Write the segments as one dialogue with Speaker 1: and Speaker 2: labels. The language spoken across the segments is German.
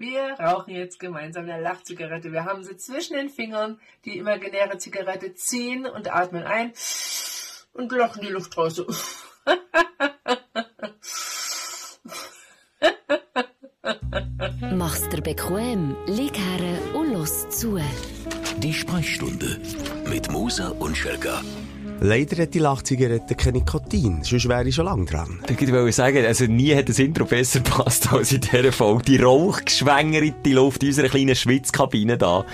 Speaker 1: Wir rauchen jetzt gemeinsam eine Lachzigarette. Wir haben sie zwischen den Fingern, die imaginäre Zigarette ziehen und atmen ein und lachen die Luft raus.
Speaker 2: Mach's dir bequem, lieg her und los zu.
Speaker 3: Die Sprechstunde mit Musa und Schelka.
Speaker 4: Leider hat die Lachzigarette kein Nikotin, sonst wäre ich schon lange dran.
Speaker 5: Ich wollte sagen, also nie hat das Intro besser gepasst als in dieser Folge. Die rauchgeschwängerte Luft unserer kleinen Schwitzkabine da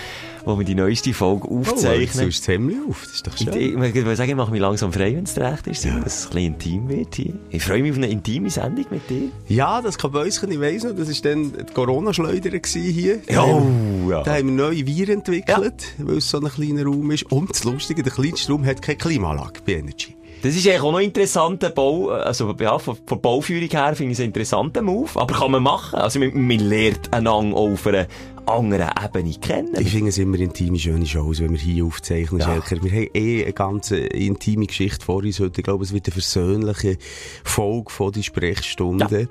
Speaker 5: wo wir die neueste Folge aufzeichnen.
Speaker 4: Oh, du Hemd auf, das ist doch schön.
Speaker 5: Ich, ich, ich sagen, ich mache mich langsam frei, wenn es recht ist, ja. dass es ein bisschen intim wird hier. Ich freue mich auf eine intime Sendung mit dir.
Speaker 4: Ja, das kann uns, ich weiss noch, das war dann die Corona-Schleuder hier.
Speaker 5: Da oh, haben,
Speaker 4: ja. Da haben wir neue Viren entwickelt, ja. weil es so ein kleiner Raum ist. Und das Lustige, der kleinste Raum hat keine Klimaanlage bei Energy.
Speaker 5: Das ist eigentlich auch noch ein interessanter Bau, also, ja, von, von Bauführung her finde ich es einen interessanten Move. Aber kann man machen. Also, man, man lernt einander auf einer anderen Ebene kennen.
Speaker 4: Ich finde es immer intime, schöne Shows, wenn wir hier aufzeichnen, ja. Wir haben eh eine ganz intime Geschichte vor uns heute. Ich glaube, es wird eine versöhnliche Folge von die Sprechstunde. Ja.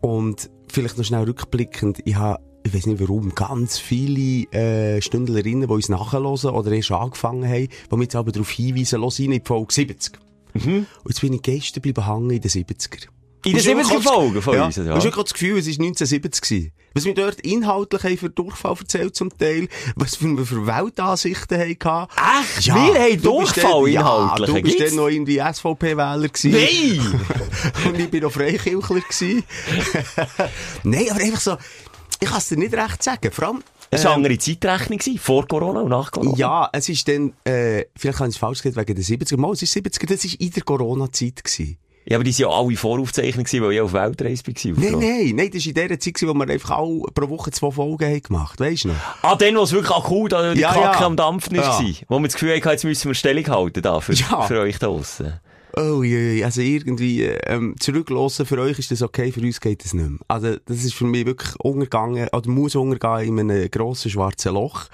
Speaker 4: Und vielleicht noch schnell rückblickend, ich habe ich weiß nicht warum, ganz viele äh, Stündlerinnen, die uns nachhören oder erst angefangen haben, die mich jetzt aber darauf hinweisen, los rein in die Folge 70. Mhm. Und jetzt bin ich gestern bleiben hängen in den 70er.
Speaker 5: In den 70er Folgen von
Speaker 4: ja,
Speaker 5: uns, ja.
Speaker 4: Du hast ja das Gefühl, es war 1970 gewesen. Was wir dort inhaltlich haben für Durchfall erzählt zum Teil, was wir für Weltansichten hatten.
Speaker 5: Echt? Ja, wir haben Durchfall inhaltlich?
Speaker 4: Ja, du bist dann noch irgendwie SVP-Wähler gewesen.
Speaker 5: Nein!
Speaker 4: Und ich bin noch Freikirchler gewesen. Nein, aber einfach so, ich kann es dir nicht recht sagen. Vor allem,
Speaker 5: es war ähm, eine andere Zeitrechnung, vor Corona und nach Corona.
Speaker 4: Ja, es ist dann, äh, vielleicht habe ich es falsch gesagt, wegen der 70er. Mal, es ist 70er, das war in der Corona-Zeit.
Speaker 5: Ja, aber die waren ja alle voraufzeichnet, weil ich auf Weltreise war.
Speaker 4: Nein, nein, nein, das war in der Zeit, wo wir einfach alle pro Woche zwei Folgen haben gemacht Weisst du noch?
Speaker 5: Ah, dann, wo es wirklich akut an die ja, Kacke ja. am Dampfen war. Ja. Wo wir das Gefühl hatten, jetzt müssen wir Stellung halten da für, ja. für euch da draussen.
Speaker 4: Oh je, also irgendwie ähm, zurücklassen für euch ist das okay, für uns geht das nicht mehr. Also das ist für mich wirklich untergegangen, oder muss untergehen in einem grossen schwarzen Loch.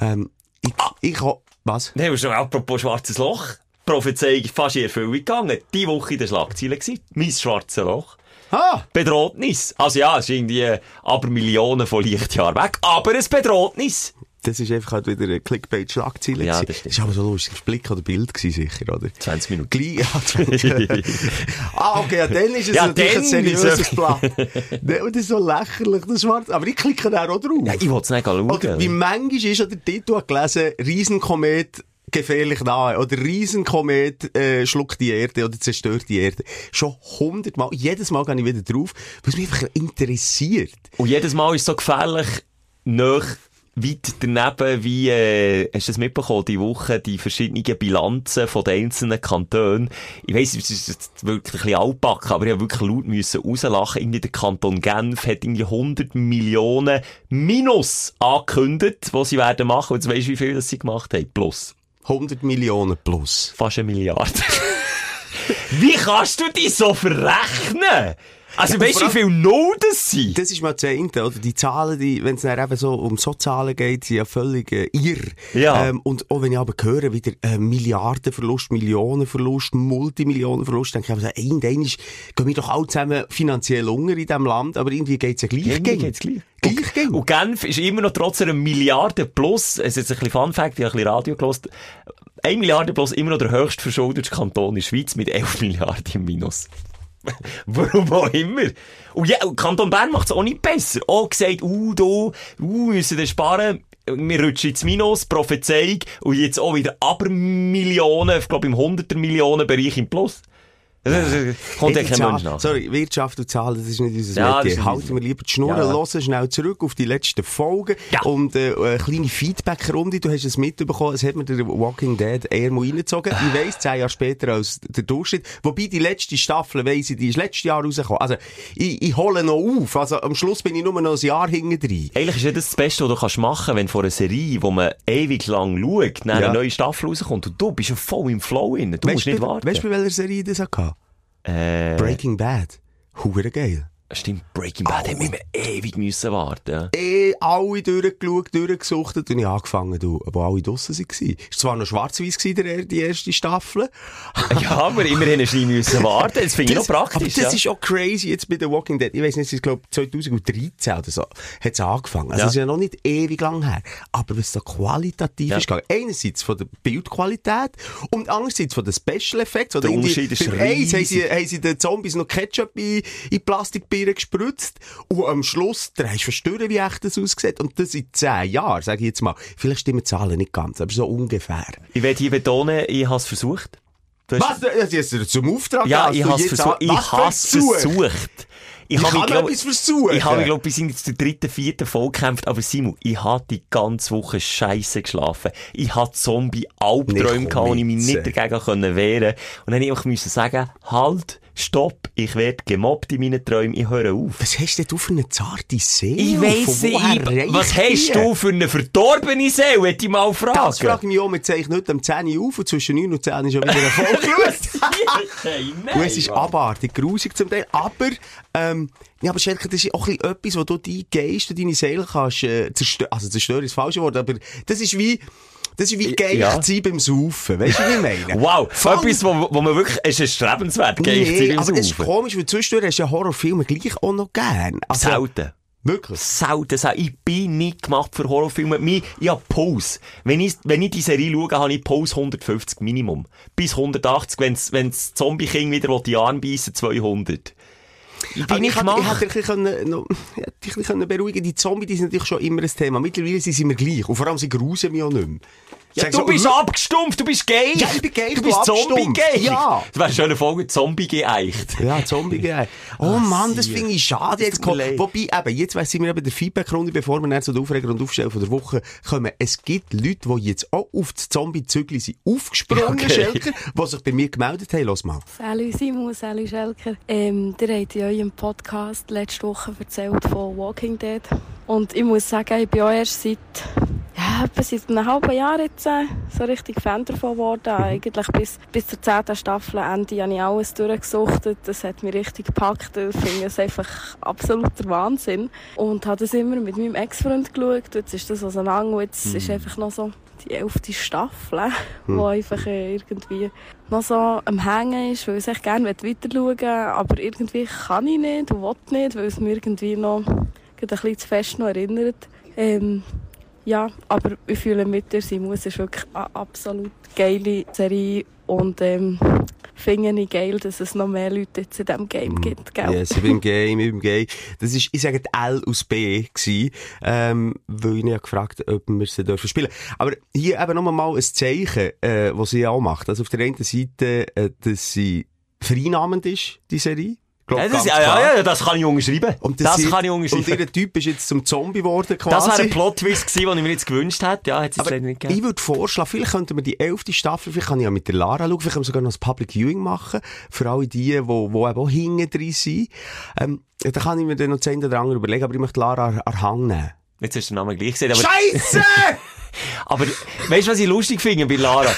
Speaker 4: Ähm, ich, ah. ich was?
Speaker 5: Nein, schon apropos schwarzes Loch. Prophezeiung fast in Erfüllung gegangen. Die Woche in der Schlagzeile gewesen. Mein schwarzes Loch.
Speaker 4: Ah.
Speaker 5: Bedrohnis. Also ja, es ist irgendwie aber Millionen von Lichtjahren weg. Aber ein Bedrohnis.
Speaker 4: Das ist einfach halt wieder eine Clickbait-Schlagzeile.
Speaker 5: Ja, das
Speaker 4: stimmt. Das war aber so lustig. Blick oder Bild gewesen, sicher, oder?
Speaker 5: 20 Minuten.
Speaker 4: Gleich, ja, 20 Ah, okay, ja, dann ist es ja, natürlich ein seriöses Blatt. Und das ist so lächerlich, das schwarz. Aber ich klicke da auch drauf.
Speaker 5: Ja, ich wollte es nicht schauen.
Speaker 4: Oder wie manchmal ist der Titel gelesen, Riesenkomet gefährlich nahe. Oder Riesenkomet äh, schluckt die Erde oder zerstört die Erde. Schon hundertmal. Jedes Mal gehe ich wieder drauf, was mich einfach interessiert.
Speaker 5: Und jedes Mal ist so gefährlich, nach weit daneben, wie, äh, hast du das mitbekommen, die Woche, die verschiedenen Bilanzen von den einzelnen Kantonen. Ich weiss, es ist wirklich ein bisschen altbacken, aber ich habe wirklich laut müssen rauslachen. Irgendwie der Kanton Genf hat irgendwie 100 Millionen Minus angekündigt, was sie werden machen. Und jetzt weisst du, wie viel das sie gemacht haben? Plus.
Speaker 4: 100 Millionen plus.
Speaker 5: Fast eine Milliarde. wie kannst du die so verrechnen? Also, ja, weißt du, wie viel Null das sind?
Speaker 4: Das ist mal das eine, oder? Die Zahlen, die, wenn es dann eben so um so Zahlen geht, sind ja völlig äh, irr.
Speaker 5: Ja.
Speaker 4: Ähm, und auch wenn ich aber höre, wieder äh, Milliardenverlust, Millionenverlust, Multimillionenverlust, denke ich, also, irgendwann gehen wir doch alle zusammen finanziell unter in diesem Land, aber irgendwie geht es ja gleich.
Speaker 5: Irgendwie geht's gleich.
Speaker 4: Gleich
Speaker 5: und, und Genf ist immer noch trotz einer Milliarde plus, es ist jetzt ein bisschen Fun Fact, ich habe ein bisschen Radio gelost, 1 Milliarde plus immer noch der höchst verschuldete Kanton in der Schweiz mit 11 Milliarden im Minus. Warum auch immer. Und ja, Kanton Bern macht es auch nicht besser. Auch gesagt, uh, du, uh, müssen wir sparen. Wir rutschen ins Minus, Prophezeiung, und jetzt auch wieder aber Millionen, ich glaube im 100er Millionen Bereich im Plus. Kommt ja kein Mensch nach.
Speaker 4: Sorry, Wirtschaft und Zahlen, das ist nicht unser ja, Metier. Halten wir lieber die Schnur, ja. hören schnell zurück auf die letzten Folgen ja. und äh, eine kleine Feedback-Runde. Du hast es mitbekommen, es hat mir der Walking Dead eher mal reingezogen. Ich weiss, zehn Jahre später als der Durchschnitt. Wobei die letzte Staffel, weiss ich, die ist letztes Jahr rausgekommen. Also, ich, ich hole noch auf. Also, am Schluss bin ich nur noch ein Jahr hinten drin.
Speaker 5: Eigentlich ist das das Beste, was du kannst machen wenn vor einer Serie, wo man ewig lang schaut, ja. eine neue Staffel rauskommt und du bist ja voll im Flow drin. Du weißt musst nicht warten.
Speaker 4: Weißt du, bei welcher Serie das hatte? Breaking Bad. Hure er geil.
Speaker 5: Stimmt, Breaking Bad haben wir immer ewig müssen warten.
Speaker 4: eh alle durchgeschaut, durchgesuchtet und ich angefangen, du, wo alle draussen waren. Es war zwar noch schwarz-weiß der- die erste Staffel.
Speaker 5: Ja, aber immerhin du nie müssen warten. Das finde ich noch praktisch.
Speaker 4: Aber das
Speaker 5: ja.
Speaker 4: ist auch crazy jetzt bei The Walking Dead. Ich weiss nicht, es ist, glaube 2013 oder so, hat es angefangen. Also,
Speaker 5: Ja.
Speaker 4: ist ja noch nicht ewig lang her. Aber was da qualitativ
Speaker 5: Ja.
Speaker 4: ist gegangen, einerseits von der Bildqualität und andererseits von den Special Effects. Oder
Speaker 5: Der Unterschied ist
Speaker 4: Eins haben sie,
Speaker 5: riesig.
Speaker 4: haben sie den Zombies noch Ketchup in, in Plastikbieren gespritzt. Und am Schluss, da hast du verstanden, wie echt das aussieht. Und das in 10 Jahren, sage ich jetzt mal. Vielleicht stimmen die Zahlen nicht ganz, aber so ungefähr.
Speaker 5: Ich werde hier betonen, ich habe es versucht. Du hast-
Speaker 4: Was? Das ist zum Auftrag
Speaker 5: Ja, ich habe es versucht. Ich habe es
Speaker 4: Versuch?
Speaker 5: versucht. Ich
Speaker 4: Ich
Speaker 5: habe
Speaker 4: kann
Speaker 5: mich, glaub-
Speaker 4: etwas versuchen.
Speaker 5: Ich habe glaube bis in zur dritten, vierten Folge gekämpft, aber Simon, ich habe die ganze Woche scheiße geschlafen. Ich hatte Zombie-Albträume gehabt, und ich mich nicht dagegen können wehren Und dann musste ich einfach sagen, halt, stopp, ich werde gemobbt in meinen Träumen, ich höre auf.
Speaker 4: Was hast denn du für eine zarte Seele?
Speaker 5: Ich weiss nicht, was hast
Speaker 4: die?
Speaker 5: du für eine verdorbene Seele, hätte ich mal fragen.
Speaker 4: Das frage ich mich auch. Wir zeichnen heute um 10 Uhr auf und zwischen 9 und 10 ist schon wieder.
Speaker 5: Hey, nein,
Speaker 4: Und es ist abartig, grusig zum Teil. Aber, ähm, ja, aber Schelke, das ist auch ein bisschen etwas, wo du deinen Geist und deine Seele kannst, äh, zerstören. Also zerstören ist das falsche Wort, aber das ist wie, das ist wie geil
Speaker 5: Ja.
Speaker 4: sein beim Saufen. Weißt du, wie ich meine?
Speaker 5: Wow,
Speaker 4: Fang-
Speaker 5: etwas, wo, wo man wirklich, es ist erstrebenswert, geil
Speaker 4: Nee,
Speaker 5: nee,
Speaker 4: aber das ist komisch, weil zwischendurch hast du ja Horrorfilme gleich auch noch gern. Also,
Speaker 5: Selten.
Speaker 4: Wirklich.
Speaker 5: Selten, selten. Ich bin nicht gemacht für Horrorfilme. Mi- Ich habe Pause. Wenn ich, wenn ich die Serie schaue, habe ich Pause 150 Minimum. Bis 180, wenn's, wenn's Zombie King wieder die Arme beißen, 200. Bin
Speaker 4: Aber ich
Speaker 5: gemacht.
Speaker 4: hätte dich ein bisschen, noch, ich hätte dich ein bisschen beruhigen Die Zombies die sind natürlich schon immer ein Thema. Mittlerweile sind sie mir gleich. Und vor allem, sie grusen mich auch nicht mehr.
Speaker 5: Ja, du
Speaker 4: so,
Speaker 5: bist abgestumpft, du bist gay.
Speaker 4: Ja, ich bin gay,
Speaker 5: Du bist. Zombie-gay.
Speaker 4: Ja.
Speaker 5: Das wäre eine schöne Folge, Zombie geeicht.
Speaker 4: Ja, Zombie geil. Oh Mann, das finde ich schade. Jetzt kommt, wobei, eben, jetzt weiss ich mir eben der Feedback-Runde, bevor wir dann zu der Aufreger und Aufstellen von der Woche kommen. Es gibt Leute, die jetzt auch auf das Zombie-Zügli sind aufgesprungen,
Speaker 5: Okay.
Speaker 4: Schelker, die sich bei mir gemeldet haben. Los mal.
Speaker 6: Salut Simon, salut Schelker. Ähm, ihr habt in eurem Podcast letzte Woche erzählt von Walking Dead. Und ich muss sagen, ich bin auch erst seit, ja, etwa seit einem halben Jahr jetzt äh, so richtig Fan davon geworden. Eigentlich bis, bis zur zehnten Staffel Ende habe ich alles durchgesuchtet. Das hat mich richtig gepackt. Ich finde es einfach absoluter Wahnsinn. Und habe das immer mit meinem Ex-Freund geschaut. Jetzt ist das auseinander. Jetzt ist einfach noch so die elfte Staffel, wo einfach äh, irgendwie noch so am Hängen ist, weil ich echt gerne weiter schauen aber irgendwie kann ich nicht und will nicht, weil es mir irgendwie noch ein bisschen zu fest noch erinnert. Ähm, ja, aber ich fühle mit dir, Simon, es ist wirklich eine absolut geile Serie und ähm, finde ich geil, dass es noch mehr Leute jetzt in diesem Game gibt, gell?
Speaker 4: Yes, ich bin im Game, ich bin im Game. Das ist, ich sage, L aus B gewesen, ähm, weil ich ja gefragt ob wir sie dürfen spielen. Aber hier eben nochmal mal ein Zeichen, äh, was sie auch macht. Also auf der einen Seite, äh, dass sie vereinnahmend ist, die Serie. Glaub,
Speaker 5: das,
Speaker 4: ganz
Speaker 5: ja, ja, ja, das kann ich unterschreiben.
Speaker 4: Und
Speaker 5: das
Speaker 4: sie-
Speaker 5: kann ich
Speaker 4: Und
Speaker 5: unterschreiben.
Speaker 4: ihr Typ ist jetzt zum Zombie geworden, quasi.
Speaker 5: Das wäre ein Plot-Twist gewesen, den ich mir jetzt gewünscht hätte. Ja, hat es leider nicht gegeben.
Speaker 4: ich würde vorschlagen, vielleicht könnten wir die elfte Staffel, vielleicht kann ich ja mit der Lara schauen, vielleicht können wir sogar noch ein Public Viewing machen, für alle die, die, die eben auch hinten drin sind. Ähm, da kann ich mir dann noch das eine oder andere überlegen, aber ich möchte Lara an Hang nehmen.
Speaker 5: Jetzt hast du den Namen gleich gesehen, aber,
Speaker 4: Scheiße!
Speaker 5: aber weißt du, was ich lustig finde bei Lara?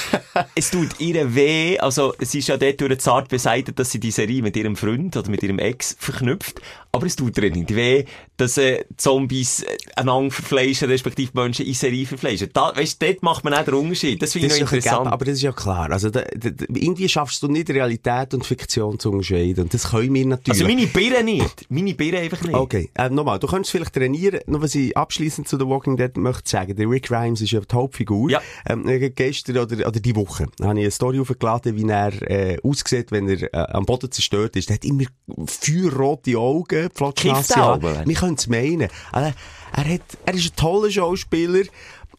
Speaker 5: es tut ihr weh, also sie ist ja dort durch zart beseitigt, dass sie die Serie mit ihrem Freund oder mit ihrem Ex verknüpft, aber es tut ihr nicht weh, dass äh, Zombies äh, einander verfleischen, respektive Menschen in Serie verfleischen. Da, weißt dort macht man auch den Unterschied. Das finde ich interessant.
Speaker 4: gegeben, aber das ist ja klar. Also, da, da, irgendwie schaffst du nicht Realität und Fiktion zu unterscheiden. Und das können wir natürlich.
Speaker 5: also meine Birne nicht. Meine Birne einfach nicht.
Speaker 4: Okay, äh, nochmal, du könntest vielleicht trainieren, noch was ich abschließend zu The Walking Dead möchte sagen. Der Rick Grimes ist ja die Hauptfigur.
Speaker 5: Ja.
Speaker 4: Ähm, äh, gestern oder, oder die Woche habe ich eine Story aufgeladen, wie er äh, aussieht, wenn er äh, am Boden zerstört ist. Er hat immer feuerrote Augen,
Speaker 5: Kifft
Speaker 4: flotschnasse
Speaker 5: er aber?
Speaker 4: Wir können es meinen. Also, er, hat, er ist ein toller Schauspieler,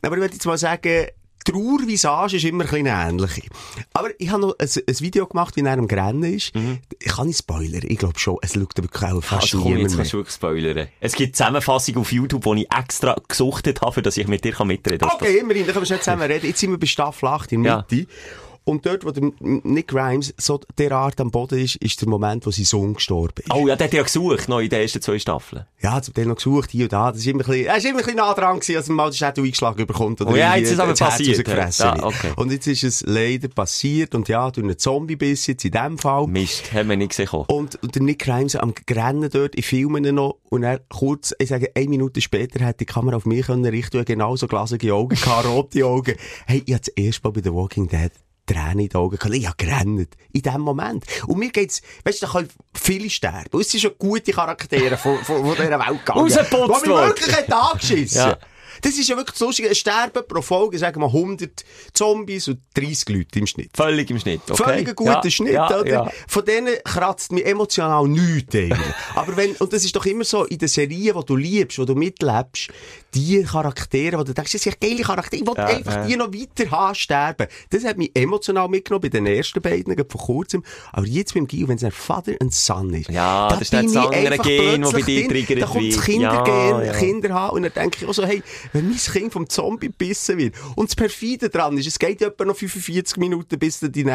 Speaker 4: aber ich würde jetzt mal sagen, die Trauervisage ist immer ein ähnlich. Aber ich habe noch ein, ein Video gemacht, wie er am Grennen ist. Ich kann nicht spoilern, ich glaube schon. Es schaut aber auch fast
Speaker 5: Also komm, jetzt kannst du wirklich spoilern. Es gibt Zusammenfassung auf YouTube, die ich extra gesuchtet habe, dass ich mit dir kann mitreden kann.
Speaker 4: Okay, immerhin, dann können wir schnell zusammen reden. Jetzt sind wir bei Staffel 8 in der
Speaker 5: Ja.
Speaker 4: Und dort, wo der Nick Grimes so derart am Boden ist, ist der Moment, wo sein Sohn gestorben ist.
Speaker 5: Oh ja, der hat ja gesucht, noch in den ersten zwei Staffeln.
Speaker 4: Ja, zum Teil noch gesucht, hier und da. Das ist immer ein bisschen, er ist immer ein bisschen nah dran gewesen, als er mal den Schädel eingeschlagen bekommt. Oder
Speaker 5: Oh ja, jetzt ist es aber
Speaker 4: das
Speaker 5: passiert, ja. Ja, okay.
Speaker 4: Und jetzt ist es leider passiert und ja, durch einen Zombie-Biss jetzt in dem Fall.
Speaker 5: Mist, haben wir nicht gesehen.
Speaker 4: Und, und der Nick Grimes am Rennen dort, ich filme ihn noch, und er kurz, ich sage, eine Minute später hat die Kamera auf mich können richten, genauso glasige Augen gehabt, rote Augen. Hey, ich hatte das erste Mal bei The Walking Dead Tränen in den Augen gehabt. Ich habe gerannt. In dem Moment. Und mir geht's, weißt du, da können viele sterben. Und es sind schon gute Charaktere von, von, von dieser Welt gegangen.
Speaker 5: Rausgeputzt
Speaker 4: Wo mir
Speaker 5: worden.
Speaker 4: wirklich einen Tag geschissen.
Speaker 5: Ja.
Speaker 4: Das ist ja wirklich so lustig. Es sterben pro Folge, sagen wir, 100 Zombies und 30 Leute im Schnitt.
Speaker 5: Völlig im Schnitt, okay?
Speaker 4: Völlig ein guter
Speaker 5: ja,
Speaker 4: Schnitt,
Speaker 5: ja,
Speaker 4: oder?
Speaker 5: Ja.
Speaker 4: Von denen kratzt mich emotional nichts eigentlich. Aber wenn, und das ist doch immer so, in den Serien, die du liebst, die du mitlebst, die Charaktere, wo du denkst, das sind geile Charaktere, ich will einfach die noch weiter haben, sterben. Das hat mich emotional mitgenommen bei den ersten beiden, vor kurzem. Aber jetzt beim Gio, wenn es ein Vater und Son ist,
Speaker 5: Ja,
Speaker 4: da
Speaker 5: das ist das andere Gen, das bei dir triggert
Speaker 4: Da kommt das
Speaker 5: wird.
Speaker 4: Kindergehen,
Speaker 5: Ja, ja.
Speaker 4: Kinder haben, und dann denke ich auch so, hey, wenn mein Kind vom Zombie gebissen wird, und das Perfide dran ist, es geht etwa noch 45 Minuten, bis du dich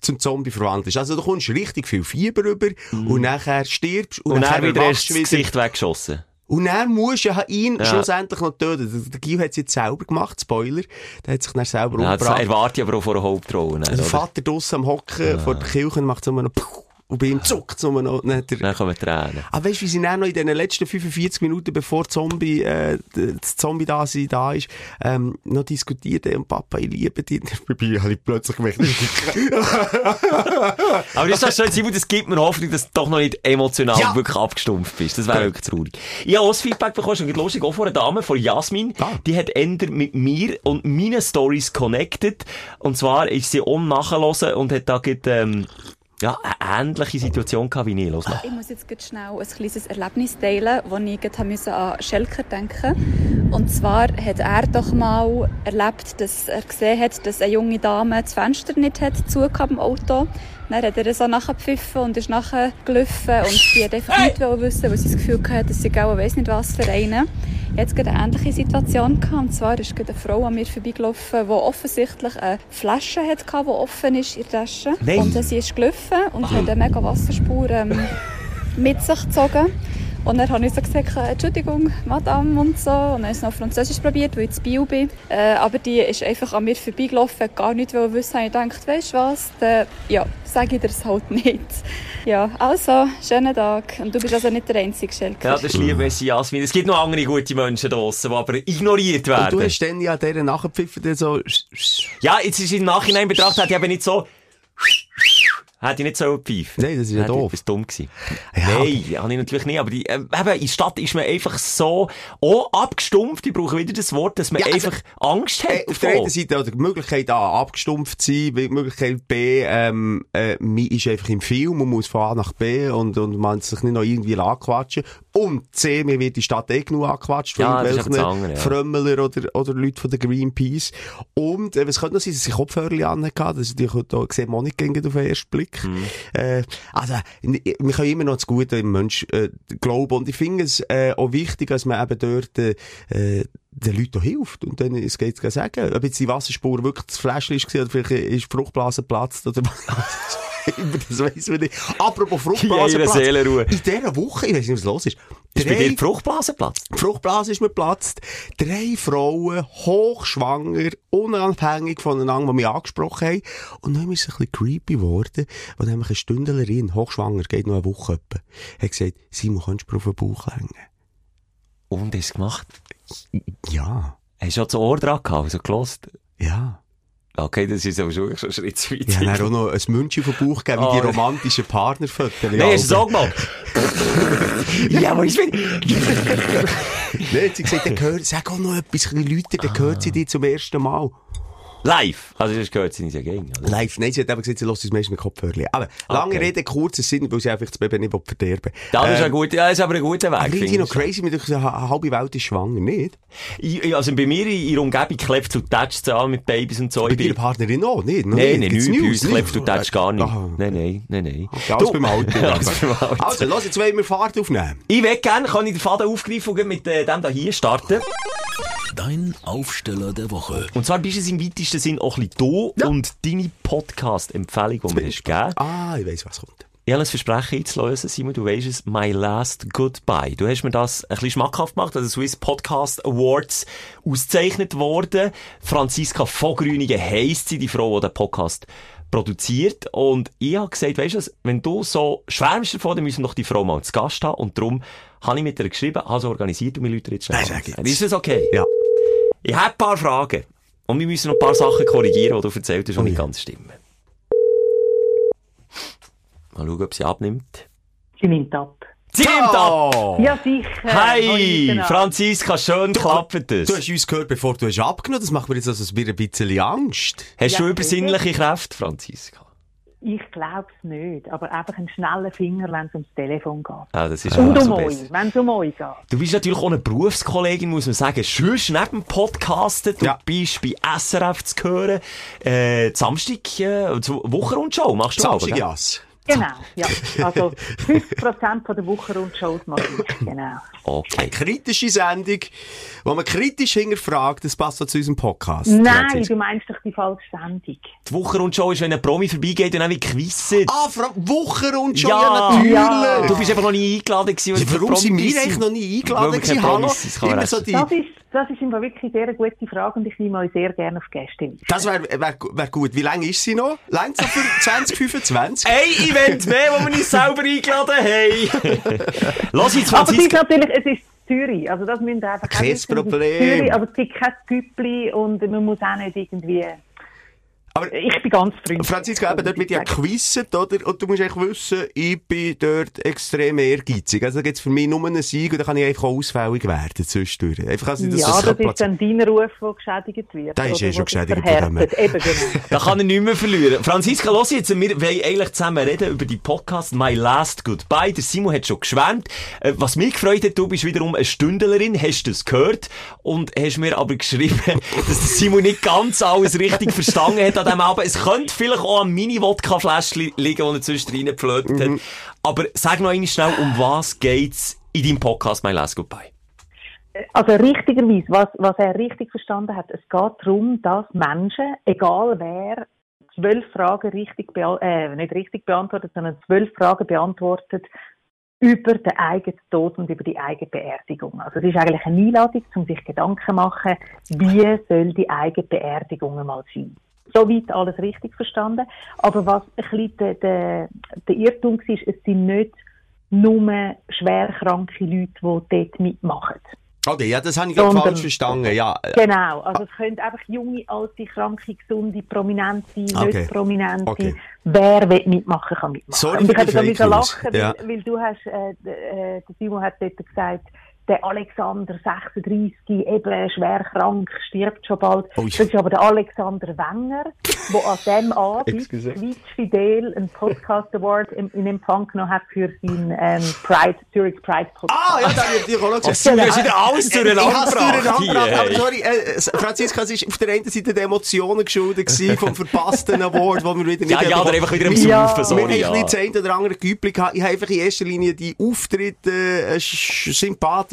Speaker 4: zum Zombie verwandelst. Also du kommst richtig viel Fieber rüber, und nachher stirbst, und.
Speaker 5: Und
Speaker 4: nachher
Speaker 5: dann wieder erst
Speaker 4: du
Speaker 5: das Gesicht weggeschossen.
Speaker 4: und musst du ja ihn
Speaker 5: Ja.
Speaker 4: schlussendlich noch töten. Der- Gio hat es jetzt selber gemacht, Spoiler. Der hat sich dann selber
Speaker 5: Ja,
Speaker 4: umgebracht.
Speaker 5: erwarte ich aber auch von einer Hauptrolle.
Speaker 4: Und der Vater draussen am Hocken vor der Kirche macht so noch Puh, und bei ihm zuckt es nur noch. Dann hat er-
Speaker 5: Dann kommen Tränen.
Speaker 4: aber weißt du, wie sie dann noch in den letzten 45 Minuten, bevor Zombie, äh, das Zombie da, sein, da ist, ähm, noch diskutiert haben, und Papa, ich liebe dich. Dabei habe ich plötzlich gemerkt,
Speaker 5: Aber das ist schön, Simon, das gibt mir Hoffnung, dass du doch noch nicht emotional
Speaker 4: Ja.
Speaker 5: wirklich abgestumpft bist. Das wäre wirklich traurig. Ich habe auch das Feedback bekommen, schon lustig, auch von einer Dame, von Jasmin.
Speaker 4: Ah.
Speaker 5: Die hat änder mit mir und meinen Stories connected. Und zwar ist sie um nachhören und hat da gerade, ähm, ja, eine ähnliche Situation gehabt wie ich. Los.
Speaker 7: Ich muss jetzt schnell ein kleines Erlebnis teilen, wo ich an Schelker denken Und zwar hat er doch mal erlebt, dass er gesehen hat, dass eine junge Dame das Fenster nicht hat zugehört im Auto. Dann hat er so nachgepfiffen und ist nachher gelaufen und die hat einfach nicht wollen wissen, weil sie das Gefühl hatte, dass sie auch weiss nicht was für eine. Jetzt gerade eine ähnliche Situation gehabt. Und zwar ist gerade eine Frau an mir vorbeigelaufen, die offensichtlich eine Flasche hatte, die offen ist in der Tasche.
Speaker 5: Nein.
Speaker 7: Und sie ist gelaufen und hat eine mega Wasserspur ähm, mit sich gezogen. Und dann habe ich so gesagt, äh, Entschuldigung, Madame und so. Und dann habe ich es noch auf Französisch probiert, weil ich zu Bio bin. Äh, aber die ist einfach an mir vorbeigelaufen, hat gar nicht wollen wissen. Und ich gedacht, weißt du was, dann, ja, sage ich dir es halt nicht. Ja, also, schönen Tag. Und du bist also nicht der einzige Schelker.
Speaker 5: Ja, das ist lieb, Messi Jasmin. Es gibt noch andere gute Menschen draussen, die aber ignoriert
Speaker 4: und
Speaker 5: werden.
Speaker 4: du hast dann ja dieser nachgepfiffen, so,
Speaker 5: Ja, jetzt ist im Nachhinein betrachtet, hätte ich eben nicht so, hätte ich nicht so pfeifen.
Speaker 4: Nein, das ist ja
Speaker 5: Hätte ich
Speaker 4: doof.
Speaker 5: etwas dumm gewesen.
Speaker 4: Ja,
Speaker 5: Nein, habe ich natürlich nicht. Aber die, äh, eben, in der Stadt ist man einfach so, auch abgestumpft. Ich brauche wieder das Wort, dass man
Speaker 4: Ja, also,
Speaker 5: einfach Angst hat.
Speaker 4: Äh, auf der einen Seite oder die Möglichkeit A, abgestumpft zu sein, die Möglichkeit B, ähm, äh, man ist einfach im Film und muss von A nach B und, und man sich nicht noch irgendwie anquatschen. Und C, mir wird die Stadt eh genug angequatscht von
Speaker 5: Ja, das
Speaker 4: irgendwelchen
Speaker 5: das andere, ja.
Speaker 4: Frömmler oder, oder Leute von der Greenpeace. Und, äh, was könnte noch sein, dass sie Kopfhörer anhatten, das ist natürlich da sieht man nicht auf den ersten Blick.
Speaker 5: Mhm.
Speaker 4: Äh, also, wir können immer noch das Gute im Mensch, äh, glauben. Und ich finde es, äh, auch wichtig, dass man eben dort, äh, den Leuten hilft. Und dann es geht es sagen, ob jetzt die Wasserspur wirklich das Fläschchen ist oder vielleicht ist die Fruchtblase geplatzt oder was. Das weiss man nicht. Apropos Fruchtblase
Speaker 5: Seelenruhe.
Speaker 4: In dieser Woche, ich weiss nicht, was los ist.
Speaker 5: Ist bei dir die Fruchtblase platzt?
Speaker 4: die Fruchtblase ist mir geplatzt. Drei Frauen, hochschwanger, unabhängig voneinander, die mich angesprochen haben. Und dann ist es ein bisschen creepy geworden, weil nämlich eine Stündlerin, hochschwanger, geht noch eine Woche etwa, hat gesagt, Simon, kannst du mir auf den Bauch längen?
Speaker 5: Und du gemacht?
Speaker 4: Ja,
Speaker 5: Hast du auch das Ohr dran gehabt, so gelost?
Speaker 4: ja.
Speaker 5: Okay, das ist aber schon schon ein Schritt zu weit.
Speaker 4: Dann auch noch ein München den Bauch gegeben, wie
Speaker 5: Oh.
Speaker 4: die romantischen Partnerfotos.
Speaker 5: Nein, hast du es auch gemacht? ja, aber ich bin...
Speaker 4: Nein, sie gesagt, der gehört, sag auch noch etwas, ein bisschen Leute, der gehört sie dir zum ersten Mal.
Speaker 5: Live. Also, das gehört sie nicht ja gegen, oder?
Speaker 4: Live, nein, sie hat eben gesagt, sie lässt uns meistens mit Kopfhörchen. Aber, lange
Speaker 5: Okay.
Speaker 4: Rede, kurzer Sinn, weil sie einfach das Baby nicht verderben.
Speaker 5: Das ist,
Speaker 4: Ähm,
Speaker 5: ein guter, ja, ist aber ein guter Weg. Finde
Speaker 4: noch
Speaker 5: ich.
Speaker 4: crazy, mit einer eine halbe Welt ist schwanger, nicht?
Speaker 5: Ich, also bei mir in ihrer Umgebung klebt zu Touch an mit Babys und so.
Speaker 4: Bei deiner Partnerin auch, nicht? Noch
Speaker 5: Nein, nein, nicht. Bei uns klebt du Touch gar nicht.
Speaker 4: Ah.
Speaker 5: Nein, nein, nein, nein.
Speaker 4: Alles beim Alter. Also, los, jetzt wollen wir Fahrt aufnehmen.
Speaker 5: Ich will gerne, kann ich den Faden aufgreifen und mit äh, dem da hier starten.
Speaker 3: Dein Aufsteller der Woche.
Speaker 5: Und zwar bist du im weitesten Sinn auch ein bisschen du und deine Podcast-Empfehlung, die mir hast gegeben.
Speaker 4: Ah, ich weiss, was kommt.
Speaker 5: Ich habe ein Versprechen einzulösen, Simon, du weißt es, My Last Goodbye. Du hast mir das ein bisschen schmackhaft gemacht, also Swiss Podcast Awards ausgezeichnet worden. Franziska Vogrünigen heisst sie, die Frau, die den Podcast produziert. Und ich habe gesagt, weißt du wenn du so schwärmst davon, dann müssen wir doch die Frau mal zu Gast haben. Und darum habe ich mit ihr geschrieben, habe sie organisiert und wir Leute jetzt schnell.
Speaker 4: Nein, sag jetzt.
Speaker 5: an. Ist das okay?
Speaker 4: Ja.
Speaker 5: Ich habe ein paar Fragen. Und wir müssen noch ein paar Sachen korrigieren, die du erzählt hast, die
Speaker 4: Oh
Speaker 5: nicht ganz stimmen. Mal schauen, ob sie abnimmt.
Speaker 8: Sie nimmt ab.
Speaker 5: Sie nimmt ab!
Speaker 8: Ja, sicher.
Speaker 5: Hi,
Speaker 8: miteinander.
Speaker 5: Franziska, schön klappt es.
Speaker 4: Du hast uns gehört, bevor du hast abgenommen Das macht mir jetzt also ein bisschen Angst.
Speaker 5: Hast
Speaker 8: Ja,
Speaker 5: du übersinnliche Kräfte, Franziska?
Speaker 8: Ich glaube es nicht, aber einfach einen schnellen Finger, wenn es ums Telefon geht.
Speaker 5: Ah, das ist
Speaker 8: Und um
Speaker 5: besser.
Speaker 8: euch, wenn es um euch geht.
Speaker 5: Du bist natürlich auch eine Berufskollegin, muss man sagen. Sonst neben dem Podcasten, du
Speaker 4: Ja.
Speaker 5: bist bei SRF zu hören. Äh, Samstag, äh, zur Wochenrundschau machst du
Speaker 4: Samstag,
Speaker 5: aber, gell?
Speaker 4: Jas.
Speaker 8: Genau, ja. Also 50% von der Wochenrundshows mache ich. Genau.
Speaker 5: Okay.
Speaker 4: Kritische Sendung, wo man kritisch hinterfragt, das passt auch zu unserem Podcast.
Speaker 8: Nein, du meinst doch die falsche Sendung.
Speaker 5: Die Wochenrundschau ist, wenn ein Promi vorbeigeht und dann wie quizzt.
Speaker 4: Ah, Frau Wochenrundschau,
Speaker 5: Ja,
Speaker 4: ja, natürlich.
Speaker 8: ja.
Speaker 5: Du bist einfach noch nie eingeladen gewesen.
Speaker 4: Ja, warum sind
Speaker 5: Promis
Speaker 4: wir eigentlich noch nie eingeladen gewesen? Hallo? Immer so die,
Speaker 8: Das ist, das ist immer wirklich sehr eine gute Frage und ich nehme euch sehr gerne auf Gäste.
Speaker 4: das wäre wär, wär gut. Wie lange ist sie noch? Längt so für 2025?
Speaker 5: Ein Event mehr, wo wir uns selber eingeladen haben. Lass jetzt,
Speaker 8: Aber es ist natürlich, es ist Zürich, also das müssen wir einfach
Speaker 4: Kein Problem.
Speaker 8: Zürich, aber es gibt kein Güppli und man muss auch nicht irgendwie...
Speaker 4: Aber-
Speaker 8: ich bin ganz freundlich.
Speaker 4: Franziska, eben dort wird ja gequizzt, oder? Und du musst eigentlich wissen, ich bin dort extrem ehrgeizig. Also da gibt's für mich nur einen Sieg und dann kann ich einfach auch ausfällig werden zwischendurch. Einfach, dass ich das
Speaker 8: ja, das
Speaker 4: platzieren
Speaker 8: ist dann dein Ruf, der geschädigt wird.
Speaker 4: Der ist eh schon geschädigt.
Speaker 8: Eben, genau.
Speaker 5: Da kann er nicht mehr verlieren. Franziska, los jetzt, wir wollen eigentlich zusammen reden über die Podcast My Last Goodbye. Der Simon hat schon geschwärmt. Äh, Was mich gefreut hat, du bist wiederum eine Stündlerin, hast das gehört und hast mir aber geschrieben, dass der Simon nicht ganz alles richtig verstanden hat an diesem Abend. Es könnte vielleicht auch ein Mini-Wodka-Fläschchen liegen, das er zwischen reingeflötet hat. Aber sag noch einmal schnell, um was geht's in deinem Podcast My Last Goodbye?
Speaker 8: Also richtigerweise, was, was er richtig verstanden hat, es geht darum, dass Menschen, egal wer, zwölf Fragen richtig, äh, nicht richtig beantwortet, sondern zwölf Fragen beantwortet über den eigenen Tod und über die eigene Beerdigung. Also es ist eigentlich eine Einladung, um sich Gedanken zu machen, wie soll die eigene Beerdigung einmal sein. Soweit alles richtig verstanden. Aber was ein bisschen der, der, der Irrtum war, es sind nicht nur schwerkranke Leute, die dort mitmachen.
Speaker 4: Okay, ja, das habe ich gerade falsch verstanden. Ja,
Speaker 8: Genau, also es können einfach junge, alte, kranke, gesunde, prominente,
Speaker 4: Okay.
Speaker 8: nicht prominente.
Speaker 4: Okay.
Speaker 8: Wer will mitmachen, kann mitmachen.
Speaker 4: Sorry
Speaker 8: Und ich
Speaker 4: die
Speaker 8: da lachen,
Speaker 4: Ja.
Speaker 8: weil, weil du hast, äh, äh, Simon hat dort gesagt, der Alexander 36, eben schwer krank, stirbt schon bald.
Speaker 4: Ui.
Speaker 8: Das ist aber der Alexander Wenger, der an dem Abend quietschfidel einen Podcast Award in, in Empfang genommen hat für seinen ähm, Pride, Zurich Pride Podcast.
Speaker 4: Ah, ja, da habe ich auch noch gesagt.
Speaker 5: Du hast wieder alles
Speaker 4: Ich
Speaker 5: durcheinander gebracht hier,
Speaker 4: aber sorry, äh, Franziska, es ist auf der einen Seite die Emotionen geschuldet gewesen vom verpassten Award, wo wir wieder nicht
Speaker 5: Ja, ja, oder einfach wieder am
Speaker 8: Ja.
Speaker 5: Saufen,
Speaker 4: Wir
Speaker 5: sorry.
Speaker 4: haben ein
Speaker 5: Ja.
Speaker 4: bisschen das eine oder andere Güppli gehabt. Ich habe einfach in erster Linie die Auftritte äh, sch-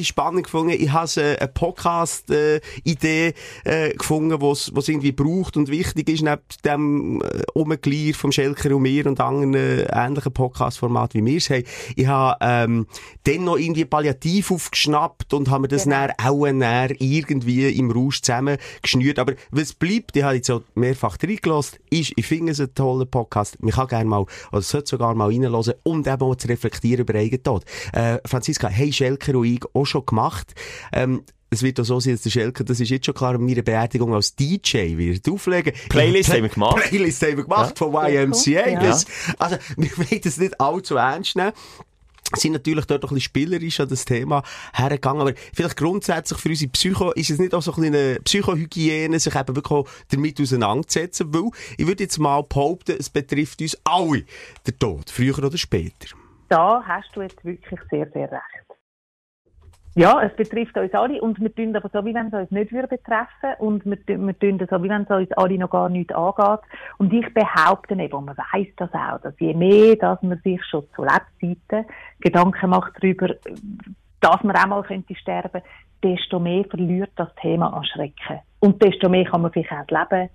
Speaker 4: sympathisch, spannend gefunden. Ich habe äh, eine Podcast-Idee äh, gefunden, was was irgendwie braucht und wichtig ist, neben dem äh, Umglier vom Schelker und mir und anderen äh, ähnlichen Podcast-Format, wie wir es haben. Ich habe ähm, dann noch irgendwie Palliativ aufgeschnappt und habe mir das
Speaker 8: Genau.
Speaker 4: dann auch näher irgendwie im Rausch zusammengeschnürt. Aber was bleibt, ich habe jetzt auch mehrfach reingelassen, ist, ich finde es einen tollen Podcast. Man kann gerne mal, oder sollte sogar mal reinhören und eben auch zu reflektieren über eigenen Tod. Äh, Franziska, hey Schelker und ich auch schon gemacht. Ähm, es wird auch so sein, dass der Schelker, das ist jetzt schon klar, meine Beerdigung als DJ wird auflegen.
Speaker 5: Playlist
Speaker 4: Ja,
Speaker 5: haben wir gemacht.
Speaker 4: Playlist haben wir gemacht von YMCA.
Speaker 8: Ja.
Speaker 4: Das, also, wir wollen das nicht allzu ernst nehmen sind natürlich dort auch ein bisschen spielerisch an das Thema hergegangen, aber vielleicht grundsätzlich für unsere Psycho ist es nicht auch so ein bisschen eine Psychohygiene, sich eben wirklich auch damit auseinanderzusetzen, weil ich würde jetzt mal behaupten, es betrifft uns alle, der Tod, früher oder später.
Speaker 8: da hast du jetzt wirklich sehr, sehr recht. Ja, es betrifft uns alle und wir tun aber so, wie wenn es uns nicht würde betreffen und wir, wir tun so, wie wenn es uns alle noch gar nicht angeht. Und ich behaupte eben, und man weiss das auch, dass je mehr, dass man sich schon zu Lebzeiten Gedanken macht darüber, dass man auch mal könnte sterben, desto mehr verliert das Thema an Schrecken. Und desto mehr kann man vielleicht auch das Leben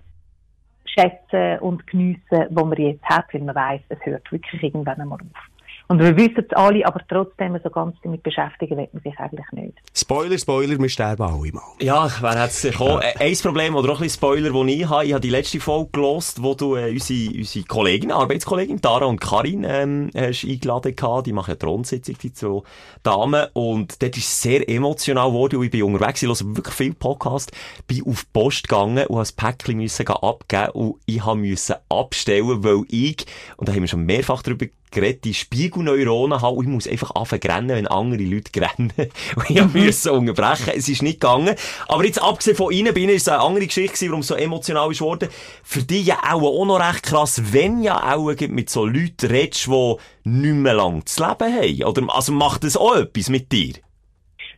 Speaker 8: schätzen und geniessen, was man jetzt hat, weil man weiss, es hört wirklich irgendwann einmal auf. Und wir wissen es alle, aber trotzdem so ganz damit beschäftigen wird man sich eigentlich nicht.
Speaker 4: Spoiler, Spoiler, wir sterben alle mal.
Speaker 5: Ja, wer hat es gekommen? Ja. Ein Problem oder auch ein bisschen Spoiler, den ich habe. Ich habe die letzte Folge gelost, wo du äh, unsere, unsere Kollegin, Arbeitskollegin, Tara und Karin, ähm, hast eingeladen gehabt. Die machen eine Thronsitzung, die zwei Damen. Und dort ist es sehr emotional geworden. Ich bin unterwegs, ich höre wirklich viel Podcast, bin auf die Post gegangen und habe ein Päckchen müssen abgeben und ich musste abstellen, weil ich, und da haben wir schon mehrfach darüber geredet, die Spiegelneuronen habe ich muss einfach anfangen wenn andere Leute rennen. und ich musste unterbrechen. Es ist nicht gegangen. Aber jetzt, abgesehen von Ihnen, bin ich, ist eine andere Geschichte warum es so emotional ist worden. Für dich ja auch, auch noch recht krass, wenn ja auch mit so Leuten redest, die nicht mehr lang zu leben haben. Oder, also macht das auch etwas mit dir?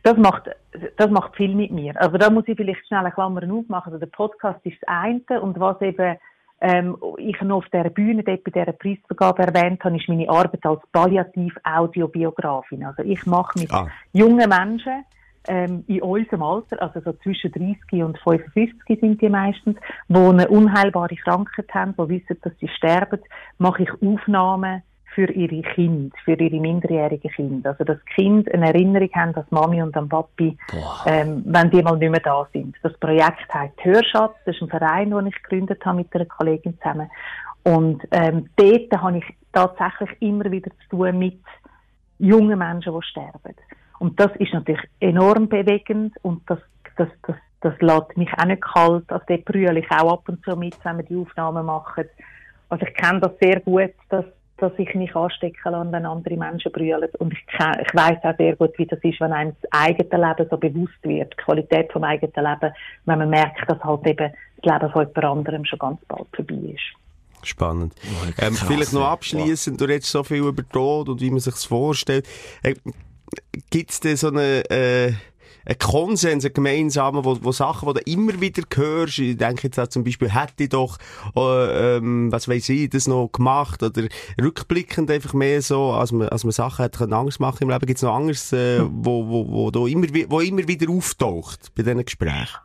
Speaker 8: Das macht, das macht viel mit mir. Also da muss ich vielleicht schnell eine Klammer aufmachen. Also der Podcast ist das eine und was eben ähm, ich noch auf der Bühne dort bei dieser Preisvergabe erwähnt habe, ist meine Arbeit als Palliativ-Audiobiografin. Also ich mache mit ah. jungen Menschen ähm, in unserem Alter, also so zwischen 30 und 55 sind die meistens, die eine unheilbare Krankheit haben, die wissen, dass sie sterben, mache ich Aufnahmen für ihre Kinder, für ihre minderjährigen Kinder. Also, dass Kind eine Erinnerung haben an Mami und an Papi, ähm, wenn die mal nicht mehr da sind. Das Projekt heißt Hörschatz. Das ist ein Verein, den ich gegründet habe mit einer Kollegin zusammen. Und ähm, dort habe ich tatsächlich immer wieder zu tun mit jungen Menschen, die sterben. Und das ist natürlich enorm bewegend und das, das, das, das lässt mich auch nicht kalt. Also dort brülle ich auch ab und zu mit, wenn wir die Aufnahmen machen. Also ich kenne das sehr gut, dass dass ich mich anstecken lasse, wenn andere Menschen brüllen. Und ich, ich weiß auch sehr gut, wie das ist, wenn einem das eigene Leben so bewusst wird, die Qualität vom eigenen Leben, wenn man merkt, dass halt eben das Leben von jemand anderem schon ganz bald vorbei ist.
Speaker 4: Spannend. Oh, ähm, vielleicht noch abschließend, du redest so viel über Tod und wie man sich vorstellt. Äh, Gibt es denn so eine, äh, ein Konsens, ein gemeinsamer, wo, wo Sachen, die du immer wieder hörst, ich denke jetzt auch zum Beispiel, hätte ich doch, äh, ähm, was weiß ich, das noch gemacht, oder rückblickend einfach mehr so, als man, als man Sachen hat Angst machen im Leben, gibt es noch anderes, äh, wo, wo, wo, wo, immer, wo immer wieder auftaucht bei diesen Gesprächen?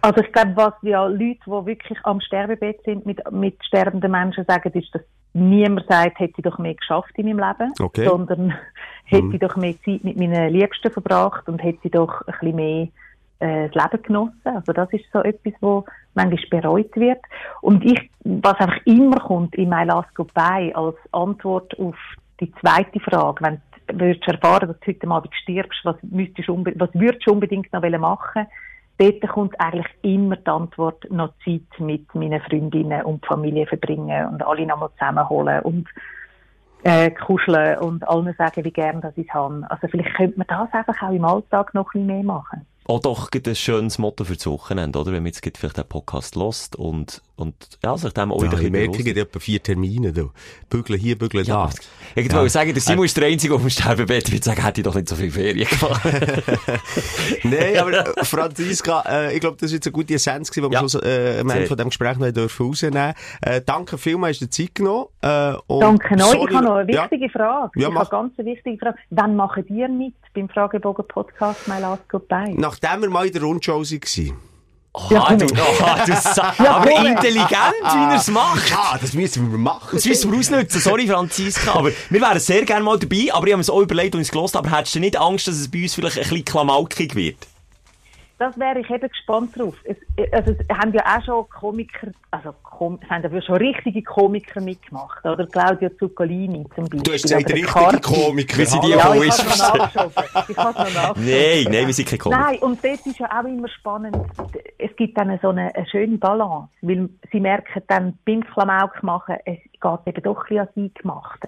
Speaker 8: Also ich glaube, was ja Leute, die wirklich am Sterbebett sind, mit, mit sterbenden Menschen sagen, ist, dass niemand sagt, hätte ich doch mehr geschafft in meinem Leben, okay. sondern hätte mhm. ich doch mehr Zeit mit meinen Liebsten verbracht und hätte ich doch ein bisschen mehr äh, das Leben genossen. Also das ist so etwas, wo manchmal bereut wird. Und ich, was einfach immer kommt in My Last Goodbye als Antwort auf die zweite Frage, wenn du würdest erfahren, dass du heute Abend stirbst, was, müsstest was würdest du unbedingt noch machen Dort kommt eigentlich immer die Antwort, noch Zeit mit meinen Freundinnen und Familie verbringen und alle nochmal zusammenholen und äh, kuscheln und allen sagen, wie gern das ich habe. Also vielleicht könnte man das einfach auch im Alltag noch ein bisschen mehr machen
Speaker 5: auch doch ein schönes Motto für das Wochenende, oder? Wenn man jetzt vielleicht den Podcast lost und, und, ja, sich dem auch
Speaker 4: wieder ja, ich merke, es etwa vier Termine, du. Bügeln hier, bügeln
Speaker 5: ja,
Speaker 4: da.
Speaker 5: Ich wollte ja. sagen, der Simon ist der Einzige auf dem Sterbebett, würde sagen, hätte ich doch nicht so viel Ferien gemacht.
Speaker 4: Nein, aber äh, Franziska, äh, ich glaube, das ist jetzt eine gute Essenz gewesen, die wir ja. so, äh, am Ende von diesem Gespräch noch dürfen rausnehmen äh, Danke vielmals, hast du Zeit genommen. Äh,
Speaker 8: danke euch. Ich habe noch eine wichtige Frage. Ja, ich habe ganz eine wichtige Frage. Wann machen ihr mit beim Fragebogen-Podcast My Last Goodbye?
Speaker 4: nachdem wir mal in der Rundschau waren.
Speaker 5: Oh, ja, du, oh, du ja, aber intelligent, wie er es macht.
Speaker 4: Ja, das müssen wir machen.
Speaker 5: Das müssen wir ausnutzen. Sorry, Franziska. Aber wir wären sehr gerne mal dabei. Aber ich habe es auch überlegt und es gelost. Aber hättest du nicht Angst, dass es bei uns vielleicht ein bisschen klamaukig wird?
Speaker 8: das wäre ich eben gespannt drauf. Es, also, es haben ja auch schon Komiker, also kom, es haben ja schon richtige Komiker mitgemacht, oder? Claudio Zuccolini zum Beispiel.
Speaker 4: Du hast gesagt, richtige Komiker.
Speaker 5: Wir sind die,
Speaker 8: ja,
Speaker 5: ich
Speaker 8: kann es noch.
Speaker 5: Nein, nein, wir sind keine Komiker.
Speaker 8: Nein, und das ist ja auch immer spannend. Es gibt dann so eine, eine schöne Balance, weil sie merken dann beim Klamauk machen, es geht eben doch ein bisschen an sie gemacht.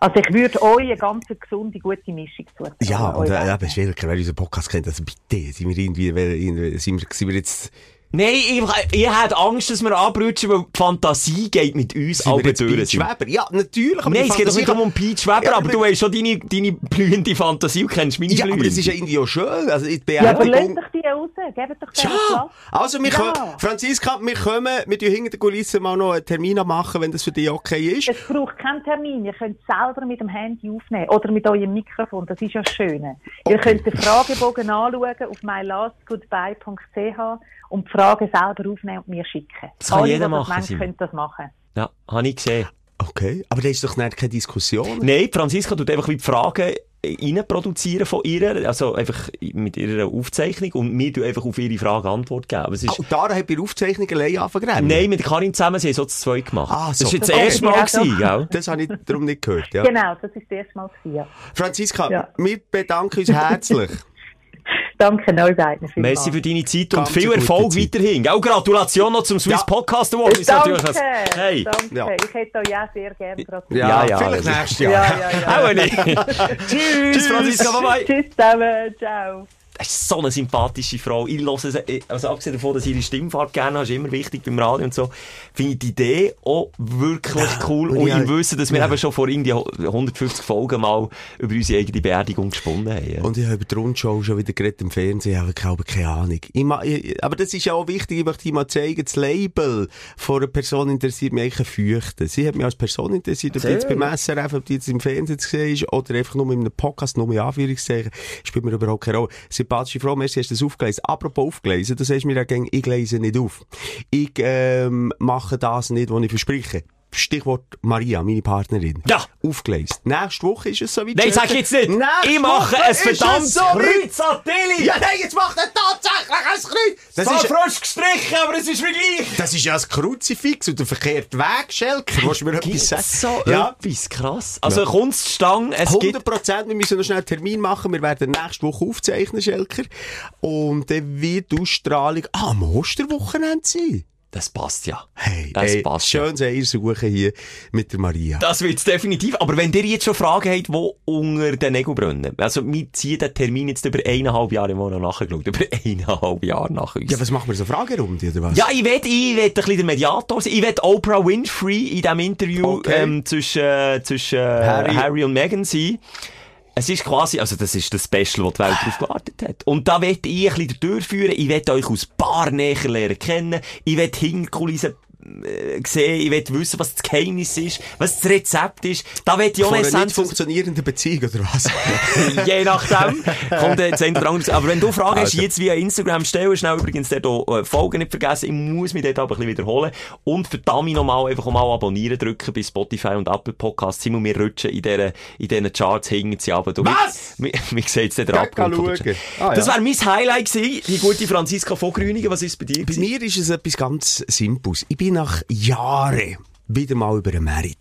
Speaker 8: Also ich würde euch eine ganz gesunde, gute Mischung zutun.
Speaker 4: Ja, und äh, eben, schwierig, wer unseren Podcast kennt, also bitte, sind wir irgendwie, sind wir, sind wir jetzt
Speaker 5: Nein, ich, ich hätte Angst, dass wir abrutschen, weil die Fantasie geht mit uns alle durch.
Speaker 4: Pete Schweber? Ja, natürlich. aber
Speaker 5: Nein, es geht nicht um Pete Schweber,
Speaker 4: Ja,
Speaker 5: aber du hast schon deine, deine blühende Fantasie und kennst meine
Speaker 4: Ja, aber
Speaker 5: blühende.
Speaker 4: das ist ja irgendwie auch schön. Also, die
Speaker 8: Ja, aber
Speaker 4: Beerdigung...
Speaker 8: doch die raus. Gebt doch denen Platz.
Speaker 4: also wir
Speaker 8: Ja.
Speaker 4: können, Franziska, wir kommen, wir tun hinter den Kulissen mal noch einen Termin machen, wenn das für dich okay ist.
Speaker 8: Es braucht keinen Termin. Ihr könnt es selber mit dem Handy aufnehmen oder mit eurem Mikrofon. Das ist ja das Schöne. Ihr könnt den Fragebogen anschauen auf mylastgoodbye.ch und die Fragen selber aufnehmen und mir schicken.
Speaker 5: Das kann
Speaker 8: Alle,
Speaker 5: jeder
Speaker 8: das
Speaker 5: machen,
Speaker 8: wollen,
Speaker 5: Simon.
Speaker 8: können das machen.
Speaker 5: Ja, habe ich gesehen.
Speaker 4: Okay, aber da ist doch nicht keine Diskussion.
Speaker 5: Nein, Franziska tut einfach wie die Fragen rein produzieren von ihr, also einfach mit ihrer Aufzeichnung und wir tun einfach auf ihre Frage Antwort geben. Es ist,
Speaker 4: Oh, Dara hat bei der Aufzeichnung allein angefangen.
Speaker 5: Nein, mit Karin zusammen, sie haben so zu zweit gemacht.
Speaker 4: Ah, so.
Speaker 5: Das war das
Speaker 8: Das
Speaker 5: erste Mal, gewesen, gell?
Speaker 4: Das habe ich darum nicht gehört, ja.
Speaker 8: Genau, das ist das erste Mal. gewesen, Ja.
Speaker 4: Franziska,
Speaker 8: Ja.
Speaker 4: wir bedanken uns herzlich.
Speaker 8: Danke euch beiden.
Speaker 5: Merci für deine Zeit und
Speaker 4: Ganz
Speaker 5: viel Erfolg
Speaker 4: Zeit.
Speaker 5: weiterhin. Gell? Gratulation noch zum Swiss
Speaker 4: Ja.
Speaker 5: Podcast Award. Ist
Speaker 8: Danke,
Speaker 5: natürlich ein- Hey.
Speaker 8: danke.
Speaker 4: Ja.
Speaker 8: Ich hätte euch auch sehr gerne gratuliert.
Speaker 5: Ja, ja,
Speaker 4: Vielleicht nächstes Jahr.
Speaker 8: ja, ja. ja.
Speaker 5: Auch nicht. Tschüss, Tschüss, Franziska, bye bye.
Speaker 8: Tschüss zusammen, ciao.
Speaker 5: Das ist so eine sympathische Frau. Ich höre sie, also abgesehen davon, dass sie ihre Stimmfarbe gerne hast, ist immer wichtig beim Radio und so, finde ich die Idee auch wirklich cool.
Speaker 4: und
Speaker 5: Und
Speaker 4: ich-
Speaker 5: Wissen, dass wir
Speaker 4: ja.
Speaker 5: eben schon vor irgendwie 150 Folgen mal über unsere eigene Beerdigung gesponnen haben.
Speaker 4: Und ich habe über die Rundschau schon wieder geredet im Fernsehen, aber ich habe keine Ahnung. Ich aber das ist ja auch wichtig, ich möchte mal zeigen, das Label von einer Person interessiert mich eigentlich Fürchten. Sie hat mich als Person interessiert, ob die jetzt beim SRF, ob die jetzt im Fernsehen zu sehen ist, oder einfach nur in einem Podcast, nur in Anführungszeichen, spielt mir überhaupt keine Rolle. Sympathische Frau, merci, hast du das aufgelesen. Apropos aufgelesen, du sagst mir ja ich lese nicht auf. Ich, ähm, mache das nicht, was ich verspreche. Stichwort Maria, meine Partnerin.
Speaker 5: Ja.
Speaker 4: Aufgelesen. Nächste Woche ist es soweit.
Speaker 5: Nein, sag jetzt nicht!
Speaker 4: Nächste
Speaker 5: ich mache ein verdammtes
Speaker 4: soweit.
Speaker 5: Kreuz an!
Speaker 4: Ja, nein, jetzt macht er tatsächlich ein Kreuz! Das
Speaker 5: Das
Speaker 4: ist,
Speaker 5: frisch gestrichen, aber es ist wie gleich!
Speaker 4: das ist ja ein Kruzifix und der verkehrte Weg, Schelker. Willst du mir etwas sagen?
Speaker 5: so
Speaker 4: ja.
Speaker 5: etwas krass. Also kommt es Stange, es
Speaker 4: 100
Speaker 5: gibt...
Speaker 4: Prozent. Wir müssen noch schnell einen Termin machen. Wir werden nächste Woche aufzeichnen, Schelker. Und dann wird die Ausstrahlung ah, am Osterwochenende sein.
Speaker 5: Das passt ja.
Speaker 4: Hey,
Speaker 5: Das
Speaker 4: ey,
Speaker 5: passt ja.
Speaker 4: schön Eier suchen hier mit der Maria.
Speaker 5: Das wird's definitiv. Aber wenn ihr jetzt schon Fragen habt, die unter den Nägeln brennen. Also, wir ziehen den Termin jetzt über eineinhalb Jahre, habe noch nachgeschaut, über eineinhalb Jahre nach uns.
Speaker 4: Ja, was machen wir so Fragerunde, oder was?
Speaker 5: Ja, ich will, ich will ein bisschen der Mediator sein. Ich will Oprah Winfrey in diesem Interview
Speaker 4: Okay.
Speaker 5: ähm, zwischen, äh, zwischen äh,
Speaker 4: Harry.
Speaker 5: Harry. und Meghan sein. Es ist quasi, also das ist das Special, das die Welt darauf gewartet hat. Und da will ich ein bisschen durchführen. Ich will euch aus paar näher lernen kennen. Ich will Hinterkulissen äh, sehen. Ich will wissen, was das Geheimnis ist, was das Rezept ist. Da will ich auch
Speaker 4: Von
Speaker 5: eine
Speaker 4: nicht funktionierenden Beziehung, oder was?
Speaker 5: Je nachdem. Kommt jetzt ein oder anderes. Aber wenn du Fragen hast,
Speaker 4: Also.
Speaker 5: jetzt via Instagram stellen, schnell übrigens auch, äh, Folgen nicht vergessen. Ich muss mich dort aber ein bisschen wiederholen. Und verdammt nochmal einfach mal abonnieren drücken bei Spotify und Apple Podcasts. Simon, wir rutschen in diesen, in diesen Charts hingen sie aber.
Speaker 4: Was?
Speaker 5: Wie sieht jetzt der
Speaker 4: Geh
Speaker 5: Abgrund der?
Speaker 4: Ah,
Speaker 5: Das
Speaker 4: ja.
Speaker 5: wäre mein Highlight gewesen. Die gute Franziska von Grüningen. Was ist bei dir?
Speaker 4: Bei
Speaker 5: gewesen?
Speaker 4: mir ist es etwas ganz Simples. Ich bin nach Jahren wieder mal über einen Merit.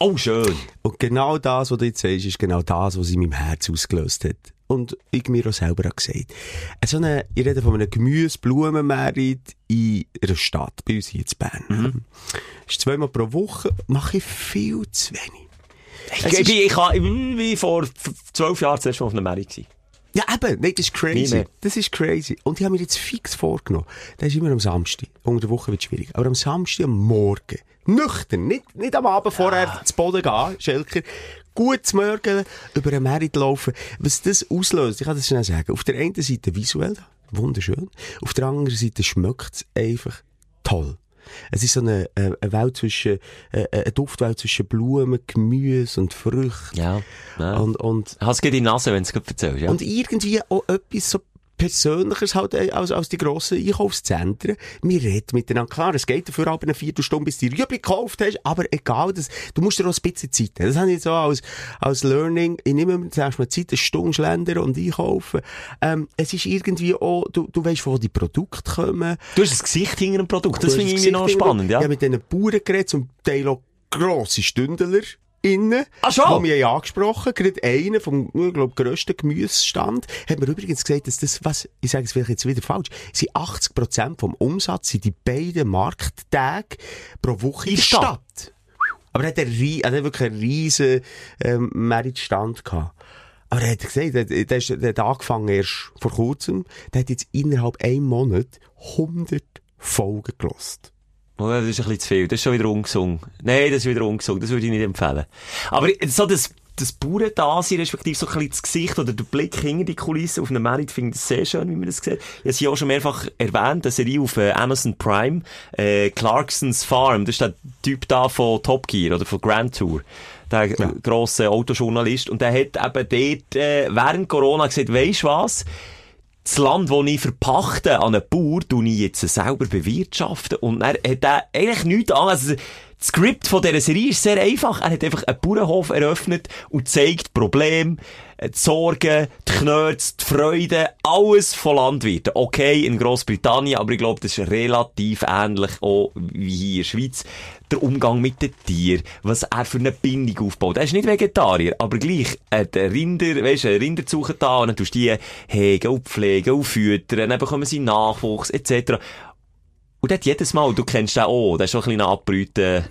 Speaker 5: Oh, schön.
Speaker 4: Und genau das, was du jetzt sagst, ist genau das, was in meinem Herz ausgelöst hat. Und ich mir auch selber auch gesagt. Äh, So eine, ich rede von einem Gemüse-Blumen-Merit in einer Stadt, bei uns hier in Bern. Ist zweimal pro Woche, mache ich viel zu wenig.
Speaker 5: Ich, ich, ich, ich, ich bin vor zwölf Jahren zuerst mal auf einer gewesen.
Speaker 4: Ja, eben, nein, das ist crazy. Das ist crazy. Und ich habe mir jetzt fix vorgenommen. Das ist immer am Samstag. Unter der Woche wird es schwierig. Aber am Samstag am Morgen. Nüchtern. Nicht, nicht am Abend vorher zu Boden gehen, Schelker. Gut zu Morgen über einen Merit laufen. Was das auslöst, ich kann das schnell sagen. Auf der einen Seite visuell, wunderschön. Auf der anderen Seite schmeckt es einfach toll. Es ist so eine, äh, eine Welt zwischen, äh, eine Duftwelt zwischen Blumen, Gemüse und Früchten.
Speaker 5: Ja. ja.
Speaker 4: Und, und
Speaker 5: Hast du die Nase, wenn du es erzählst, ja?
Speaker 4: und irgendwie auch etwas so Persönliches halt äh, als, als die grossen Einkaufszentren. Wir reden miteinander. Klar, es geht dafür aber eine Viertelstunde, bis du die Rüebli gekauft hast, aber egal, das, du musst dir auch ein bisschen Zeit haben. Das habe ich so als, als Learning. Ich nehme mir zuerst mal Zeit, eine Stunde schlendern und einkaufen. Ähm, es ist irgendwie auch, du, du weißt, wo die Produkte kommen.
Speaker 5: Du hast das Gesicht hinter dem Produkt. Das finde ich irgendwie noch spannend, ja.
Speaker 4: Ich habe mit diesen Bauern geredet, zum Teil auch grosse Stündler innen.
Speaker 5: Ah, schon?
Speaker 4: Die mich haben angesprochen Gerade einer vom, ich glaube, grössten Gemüsestand hat mir übrigens gesagt, dass das, was, ich sage es vielleicht jetzt wieder falsch, sind 80% vom Umsatz sind die beiden Markttage pro Woche in der
Speaker 5: Stadt.
Speaker 4: Stadt. Aber er hat, einen, er hat wirklich einen riesen, ähm, Meritstand gehabt. Aber er hat gesagt, der, der, ist, der hat angefangen erst vor kurzem, der hat jetzt innerhalb einem Monat 100 Folgen gelost.
Speaker 5: Oh, das ist ein bisschen zu viel. Das ist schon wieder ungesungen. Nein, das ist wieder ungesungen. Das würde ich nicht empfehlen. Aber so das, das pure Dasein, respektive so ein bisschen das Gesicht oder der Blick hinter die Kulisse auf einem Merit, finde ich sehr schön, wie man das sieht. Ich habe es ja auch schon mehrfach erwähnt, eine Serie auf äh, Amazon Prime, äh, Clarksons Farm. Das ist der Typ da von Top Gear oder von Grand Tour. Der ja. grosse Autojournalist. Und der hat eben dort, äh, während Corona gesagt, weisst was? Das Land, das ich verpachte an einen Bauer, tue ich jetzt selber bewirtschaften. Und er hat er eigentlich nichts an. Also, das Skript von dieser Serie ist sehr einfach. Er hat einfach einen Bauernhof eröffnet und zeigt Probleme, die Sorgen, die Knöts, die Freude, alles von Landwirten. Okay, in Großbritannien, aber ich glaube, das ist relativ ähnlich auch wie hier in der Schweiz. Der Umgang mit den Tieren, was er für eine Bindung aufbaut. Er ist nicht Vegetarier, aber gleich, äh, der Rinder, weisst du, Rinder suchen da, und dann tust du die hegen und pflegen und füttern, dann bekommen sie Nachwuchs, etc. Und dort jedes Mal, du kennst den auch, der ist schon ein bisschen abbrüten,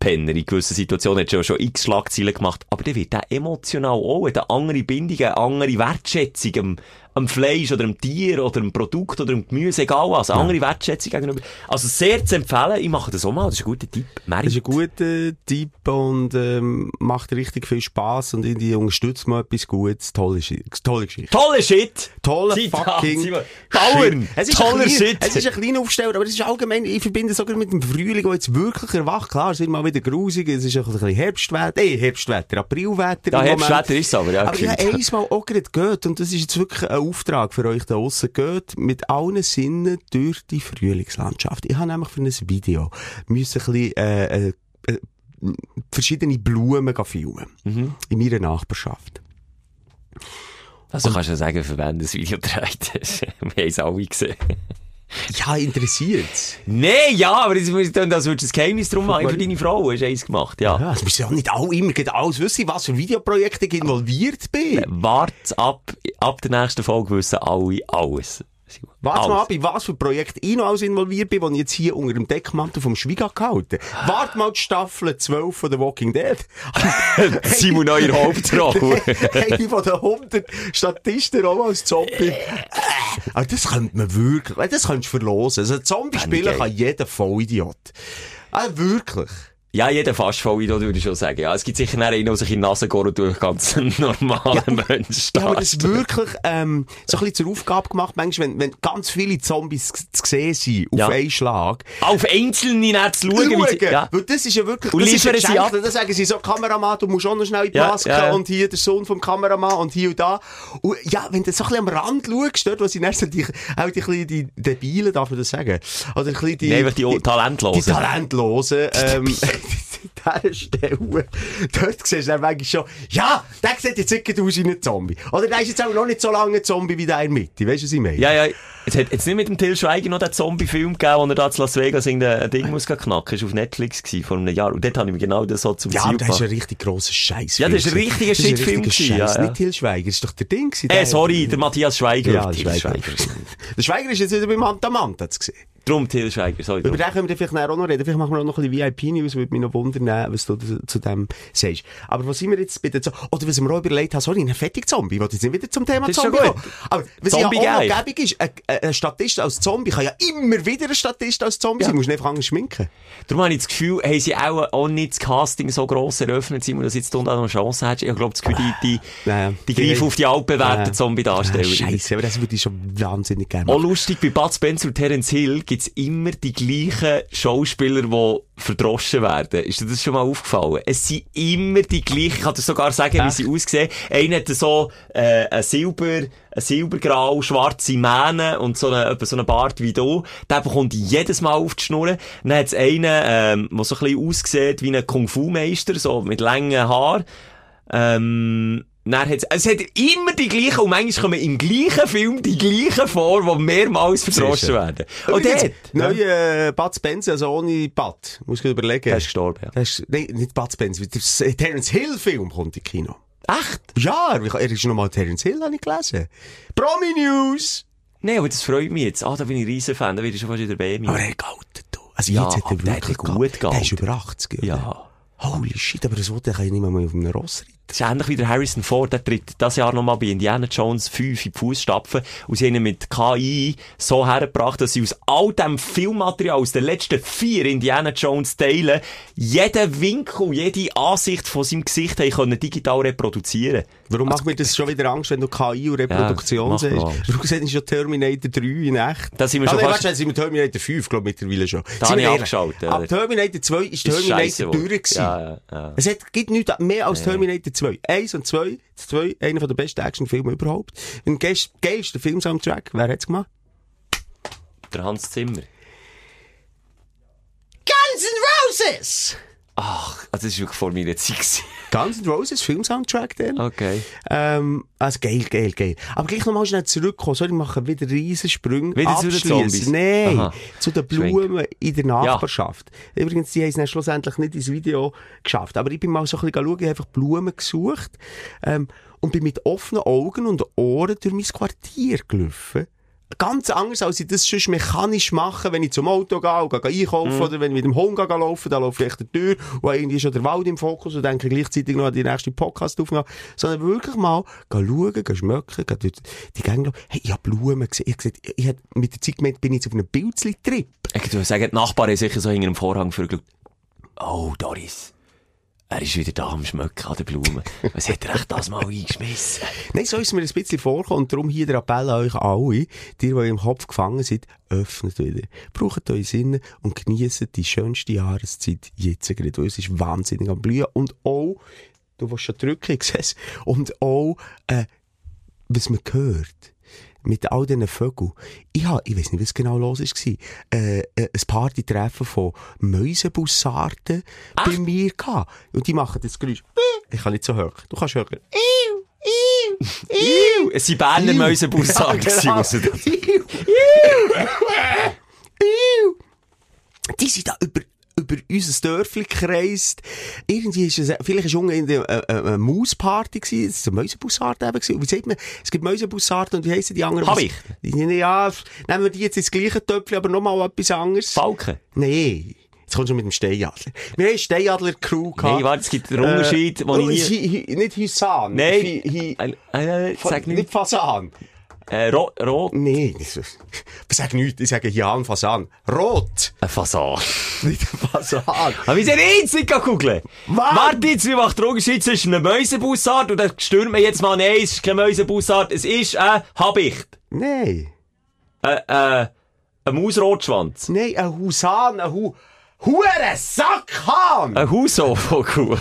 Speaker 5: Penner. In gewissen Situationen hat er schon x Schlagzeilen gemacht. Aber der wird auch emotional auch, hat andere Bindung, eine andere Wertschätzung am Fleisch oder am Tier oder am Produkt oder am Gemüse, egal was. Eine ja. andere Wertschätzung gegenüber. Also sehr zu empfehlen. Ich mache das auch mal. Das ist ein guter Tipp.
Speaker 4: Merit. Das ist ein guter Tipp und ähm, macht richtig viel Spass und irgendwie unterstützt mal etwas Gutes. Tolle, tolle Geschichte.
Speaker 5: Tolle Shit!
Speaker 4: Tolle fucking
Speaker 5: Bauern!
Speaker 4: Es ist Toller Shit! Es ist ein kleiner Aufsteller, aber es ist allgemein, ich verbinde es sogar mit dem Frühling, der jetzt wirklich erwacht. Klar, es wird mal wieder grusig, es ist ein bisschen Herbstwetter, eh, Herbstwetter, Aprilwetter.
Speaker 5: Ja, Herbstwetter ist es aber, ja.
Speaker 4: Aber ich habe einmal auch gerade gehört und das ist jetzt wirklich ein Auftrag für euch da draussen. Geht mit allen Sinnen durch die Frühlingslandschaft. Ich habe nämlich für ein Video müssen ein bisschen, äh, äh, äh verschiedene Blumen filmen. Mhm. In meiner Nachbarschaft.
Speaker 5: Also und, kannst du ja sagen, für wen das Video dreht. Wir haben es alle gesehen.
Speaker 4: Ja, interessiert.
Speaker 5: Nee, ja, aber dann, das würdest du ein Geheimnis drum machen. Für deine Frau hast du eins gemacht, ja.
Speaker 4: Ja, es müssen ja nicht alle immer alles wissen, was für Videoprojekte ich involviert bin.
Speaker 5: Wart ab, ab der nächsten Folge wissen alle alles.
Speaker 4: Warte mal ab, in was für Projekt ich noch alles involviert bin, die ich jetzt hier unter dem Deckmantel vom Schwiega gehalten Warte mal die Staffel 12 von The Walking Dead.
Speaker 5: Simon Neuer Hauptrolle.
Speaker 4: Eine von den 100 Statisten auch als Zombie. Aber das könnte man wirklich, das könntest du verlosen. Also Zombie spielen kann jeder Vollidiot. Also wirklich.
Speaker 5: Ja, jeder fast voll würde ich schon sagen. Ja, es gibt sicher einen, der sich in die Nase geht durch ganz normale ja, Menschen
Speaker 4: Ja, aber das ist wirklich, ähm, so ein bisschen zur Aufgabe gemacht, manchmal, wenn, wenn ganz viele Zombies zu sehen sind, auf ja. einen Schlag.
Speaker 5: Auf einzelne nicht zu schauen.
Speaker 4: schauen. Sie, ja. Weil das ist ja wirklich,
Speaker 5: und
Speaker 4: das
Speaker 5: ist
Speaker 4: sie ab. Dann sagen sie so, Kameramann, du musst auch noch schnell in die Maske ja, und hier der Sohn vom Kameramann und hier und da. Und ja, wenn du so ein bisschen am Rand schaust, dort, wo sie erst die, auch die, die Debilen, darf man das sagen? Oder ein bisschen die,
Speaker 5: nee, die, die Talentlosen.
Speaker 4: Die Talentlosen, ähm, dieser Stelle, dort siehst du dann manchmal schon, ja, der sieht jetzt nicht aus wie ein Zombie. Oder der ist jetzt auch noch nicht so lange ein Zombie wie der in der Mitte. Weißt du, was ich meine?
Speaker 5: Ja, ja. Es hat jetzt nicht mit dem Till Schweiger noch den Zombie-Film gegeben, wo er da zu Las Vegas irgendein Ding muss knacken. Das war auf Netflix gewesen, vor einem Jahr. Und dort habe ich mir genau das so zum
Speaker 4: ja, Ziel Ja, das ist ein richtig grosser Scheiß.
Speaker 5: Ja, das ist ein richtiger Shitfilm gewesen. Ja,
Speaker 4: ja. Nicht Till Schweiger, das ist doch der Ding gewesen.
Speaker 5: Äh, sorry, der Matthias Schweiger.
Speaker 4: Ja, der Schweiger. Schweiger. der Schweiger ist jetzt wieder beim Antamant, hat es
Speaker 5: Drum Till Schweiger, sorry.
Speaker 4: Über den können wir vielleicht auch noch reden. Vielleicht machen wir auch noch ein bisschen VIP-News, würde mich noch wundern, was du zu dem sagst. Aber was sind wir jetzt bitte so, oder was ich mir auch überlegt habe, sorry, ein fettig Zombie, ich jetzt nicht wieder zum Thema Zombie kommen. Aber was Zombie ja auch noch gäbig ist, ein, ein Statist als Zombie kann ja immer wieder ein Statist als Zombie ja. sein, du musst einfach anders schminken.
Speaker 5: Darum habe ich das Gefühl, haben sie auch, auch nicht das Casting so gross eröffnet, Simon, dass jetzt du da noch eine Chance hast. Ich glaube, das Gefühl, die, die, naja. die greifen auf die altbewährten Zombie-Darsteller.
Speaker 4: Scheiße, aber das würde ich schon wahnsinnig gerne
Speaker 5: machen. Auch lustig, bei Bud Spencer und Terence Hill gibt's immer die gleichen Schauspieler, die verdroschen werden. Ist dir das schon mal aufgefallen? Es sind immer die gleichen, ich kann dir sogar sagen, Echt? wie sie aussehen. Einer hat so, äh, ein Silber, ein silbergrau, schwarze Mähne und so eine, so einen Bart wie du. Der bekommt jedes Mal auf die Schnur. Dann hat es einen, ähm, der so ein bisschen aussieht wie ein Kung-Fu-Meister, so mit langen Haaren. Ähm, dann hat's, es hat immer die gleichen, und manchmal kommen im gleichen Film die gleichen vor, die mehrmals verdroschen werden. Und dort.
Speaker 4: Neue äh, Bud Spencer, also ohne Bud, muss ich überlegen.
Speaker 5: Der ist gestorben, ja.
Speaker 4: Der ist, nein, nicht Bud Spencer, der Terence Hill Film kommt im Kino.
Speaker 5: Echt?
Speaker 4: Ja, er ist nochmal Terence Hill, habe ich gelesen. Promi News!
Speaker 5: Nein, aber das freut mich jetzt. Ah, da bin ich riesen Fan, da ich schon fast wieder bei mir.
Speaker 4: Aber er gealtet, du. Also ja, jetzt hat er wirklich
Speaker 5: gut gealtet.
Speaker 4: Der ist über 80,
Speaker 5: Ja.
Speaker 4: Holy shit, aber das kann ich nicht mehr auf einem Ross reiten.
Speaker 5: Das ist ähnlich wie der Harrison Ford, der tritt das Jahr nochmal bei Indiana Jones 5 in die Fußstapfen und sie haben ihn mit KI so hergebracht, dass sie aus all dem Filmmaterial, aus den letzten vier Indiana Jones Teilen, jeden Winkel, jede Ansicht von seinem Gesicht haben können digital reproduzieren.
Speaker 4: Warum macht mir das schon wieder Angst, wenn du KI und Reproduktion
Speaker 5: mach
Speaker 4: siehst? Du siehst schon Terminator 3 in echt.
Speaker 5: Da sind wir
Speaker 4: Ah,
Speaker 5: schon
Speaker 4: nein,
Speaker 5: fast-
Speaker 4: warte, sind wir Terminator 5, glaube ich, mittlerweile schon.
Speaker 5: Da
Speaker 4: Sind
Speaker 5: habe
Speaker 4: wir
Speaker 5: abgeschaltet,
Speaker 4: Ab? Terminator 2 ist
Speaker 5: Ist
Speaker 4: Terminator
Speaker 5: scheisse
Speaker 4: durch
Speaker 5: geworden.
Speaker 4: gewesen.
Speaker 5: Ja, ja, ja.
Speaker 4: Es hat, gibt nichts mehr als Terminator 2. Eins und zwei. Das zwei, einer der besten Actionfilme überhaupt. Ein geilster Filmsoundtrack. Wer hat's gemacht?
Speaker 5: Der Hans Zimmer.
Speaker 4: Guns N' Roses!
Speaker 5: Ach, also das war wirklich vor meiner Zeit.
Speaker 4: Guns N' Roses Filmsoundtrack dann.
Speaker 5: Okay.
Speaker 4: Ähm, also geil, geil, geil. Aber gleich nochmal schnell zurückkommen. Sorry, ich mache wieder Riesensprünge.
Speaker 5: Wieder zu den. Zombies?
Speaker 4: Nein,
Speaker 5: Aha.
Speaker 4: zu den Blumen in der Nachbarschaft. Übrigens, die haben es dann schlussendlich nicht ins Video geschafft. Aber ich bin mal so ein bisschen schauen, ich habe einfach Blumen gesucht. Ähm, und bin mit offenen Augen und Ohren durch mein Quartier gelaufen. Ganz anders, als ich das sonst mechanisch mache, wenn ich zum Auto gehe und gehe einkaufen
Speaker 5: Mhm.
Speaker 4: oder wenn ich mit dem Hund gehe laufen, da laufe ich der Tür und irgendwie ist schon der Wald im Fokus und denke gleichzeitig noch an die nächste Podcast-Aufnahme. Sondern wirklich mal gehen schauen, gehen schmecken, gehen durch die Gänge. Hey, ich habe Blumen gesehen. Ich, gesagt, ich hab mit der Zeit gemeint, bin ich jetzt auf einem Bildchen-Trip.
Speaker 5: Ich würde sagen, die Nachbarn haben sicher so hinter dem Vorhang vorgeschaut. Oh, Doris. Er ist wieder da am Schmöcken an den Blumen. Was hat er echt das mal eingeschmissen?
Speaker 4: Nein, so ist mir ein bisschen vorgekommen und darum hier der Appell an euch alle, die, die im Kopf gefangen sind, öffnet wieder. Braucht eure Sinne und genießt die schönste Jahreszeit jetzt gerade, es ist wahnsinnig am Blühen und auch, du willst schon drücken, ich sehe es, und auch, äh, was man hört. Mit all diesen Vögeln. Ich hab, ich weiß nicht, was genau los war, äh, äh, ein Partytreffen von Mäusebussarden bei mir gehabt. Und die machen das Geräusch. Ich kann nicht so hören. Du kannst hören. Iu, iu, iu.
Speaker 5: Es sind Berner
Speaker 4: Iu.
Speaker 5: Mäusebussarden
Speaker 4: Ja, genau. Die sind da über, über unser Dörfli gekreist. Irgendwie ist es, vielleicht ist unten in der, äh, eine Mausparty gewesen. Es war eine Mäusebussard eben gewesen. Wie sagt man? Es gibt Mäusebussarden und wie heissen die anderen?
Speaker 5: Habicht.
Speaker 4: Ja, nehmen wir die jetzt ins gleiche Töpfchen, aber nochmal etwas anderes.
Speaker 5: Falken.
Speaker 4: Nee. Jetzt kommst du mit dem Steinadler. Wir haben Steinadler-Crew gehabt.
Speaker 5: Nein, warte, es gibt einen Unterschied,
Speaker 4: äh,
Speaker 5: wo ich nie...
Speaker 4: Hi- hi- Nicht Husan.
Speaker 5: Nein.
Speaker 4: Hi- hi-
Speaker 5: Äh, äh, sag
Speaker 4: nicht
Speaker 5: nicht.
Speaker 4: Fasan.
Speaker 5: Äh, ro rot.
Speaker 4: Ist- ich sag nichts, ich sage Jan Fasan. Rot!
Speaker 5: Ein Fasan.
Speaker 4: Nicht Fasan.
Speaker 5: Aber wir sind jetzt nicht googeln. Warte jetzt, wie macht der Unterschied zwischen einem Mäusebussard und dann stürmt man jetzt mal, nein, es ist kein Mäusebussard, es ist ein Habicht.
Speaker 4: Nein.
Speaker 5: Äh, äh, ein Mausrotschwanz.
Speaker 4: Nein, ein Husan, ein Hu... Hure Sackhahn!
Speaker 5: Ein oder?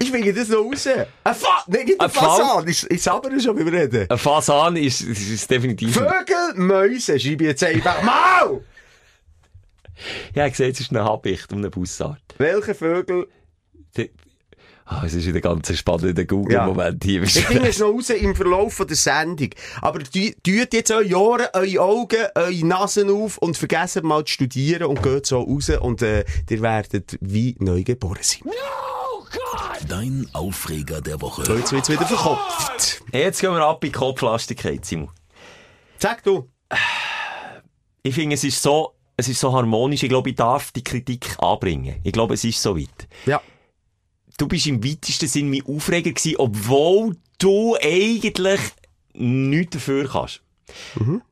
Speaker 4: Ich will das noch raus. Ein Fa... Nein, nicht ein
Speaker 5: Ein Fal-
Speaker 4: Fasan. Ich, ich saber schon beim Reden.
Speaker 5: Ein Fasan ist, ist, ist definitiv...
Speaker 4: Vögel, Mäuse, schreibe jetzt einfach mal!
Speaker 5: Ja, ich sehe, es ist ein Habicht und ein Bussard.
Speaker 4: Welche Vögel...
Speaker 5: Die- Ah, es ist wieder ganz spannender Google-Moment hier.
Speaker 4: Ich finde es noch raus im Verlauf von der Sendung. Aber tu- tut jetzt eure Ohren, eure Augen, eure Nasen auf und vergessen mal zu studieren und geht so raus und äh, ihr werdet wie neu geboren sein.
Speaker 3: Dein Aufreger der Woche.
Speaker 4: So, jetzt wird's wieder verkopft.
Speaker 5: Jetzt gehen wir ab in die Kopflastigkeit, Simon.
Speaker 4: Sag du.
Speaker 5: Ich finde, es ist so, es ist so harmonisch. Ich glaube, ich darf die Kritik anbringen. Ich glaube, es ist so weit.
Speaker 4: Ja.
Speaker 5: Du bist im weitesten Sinn mein Aufreger gewesen, obwohl du eigentlich nichts dafür kannst.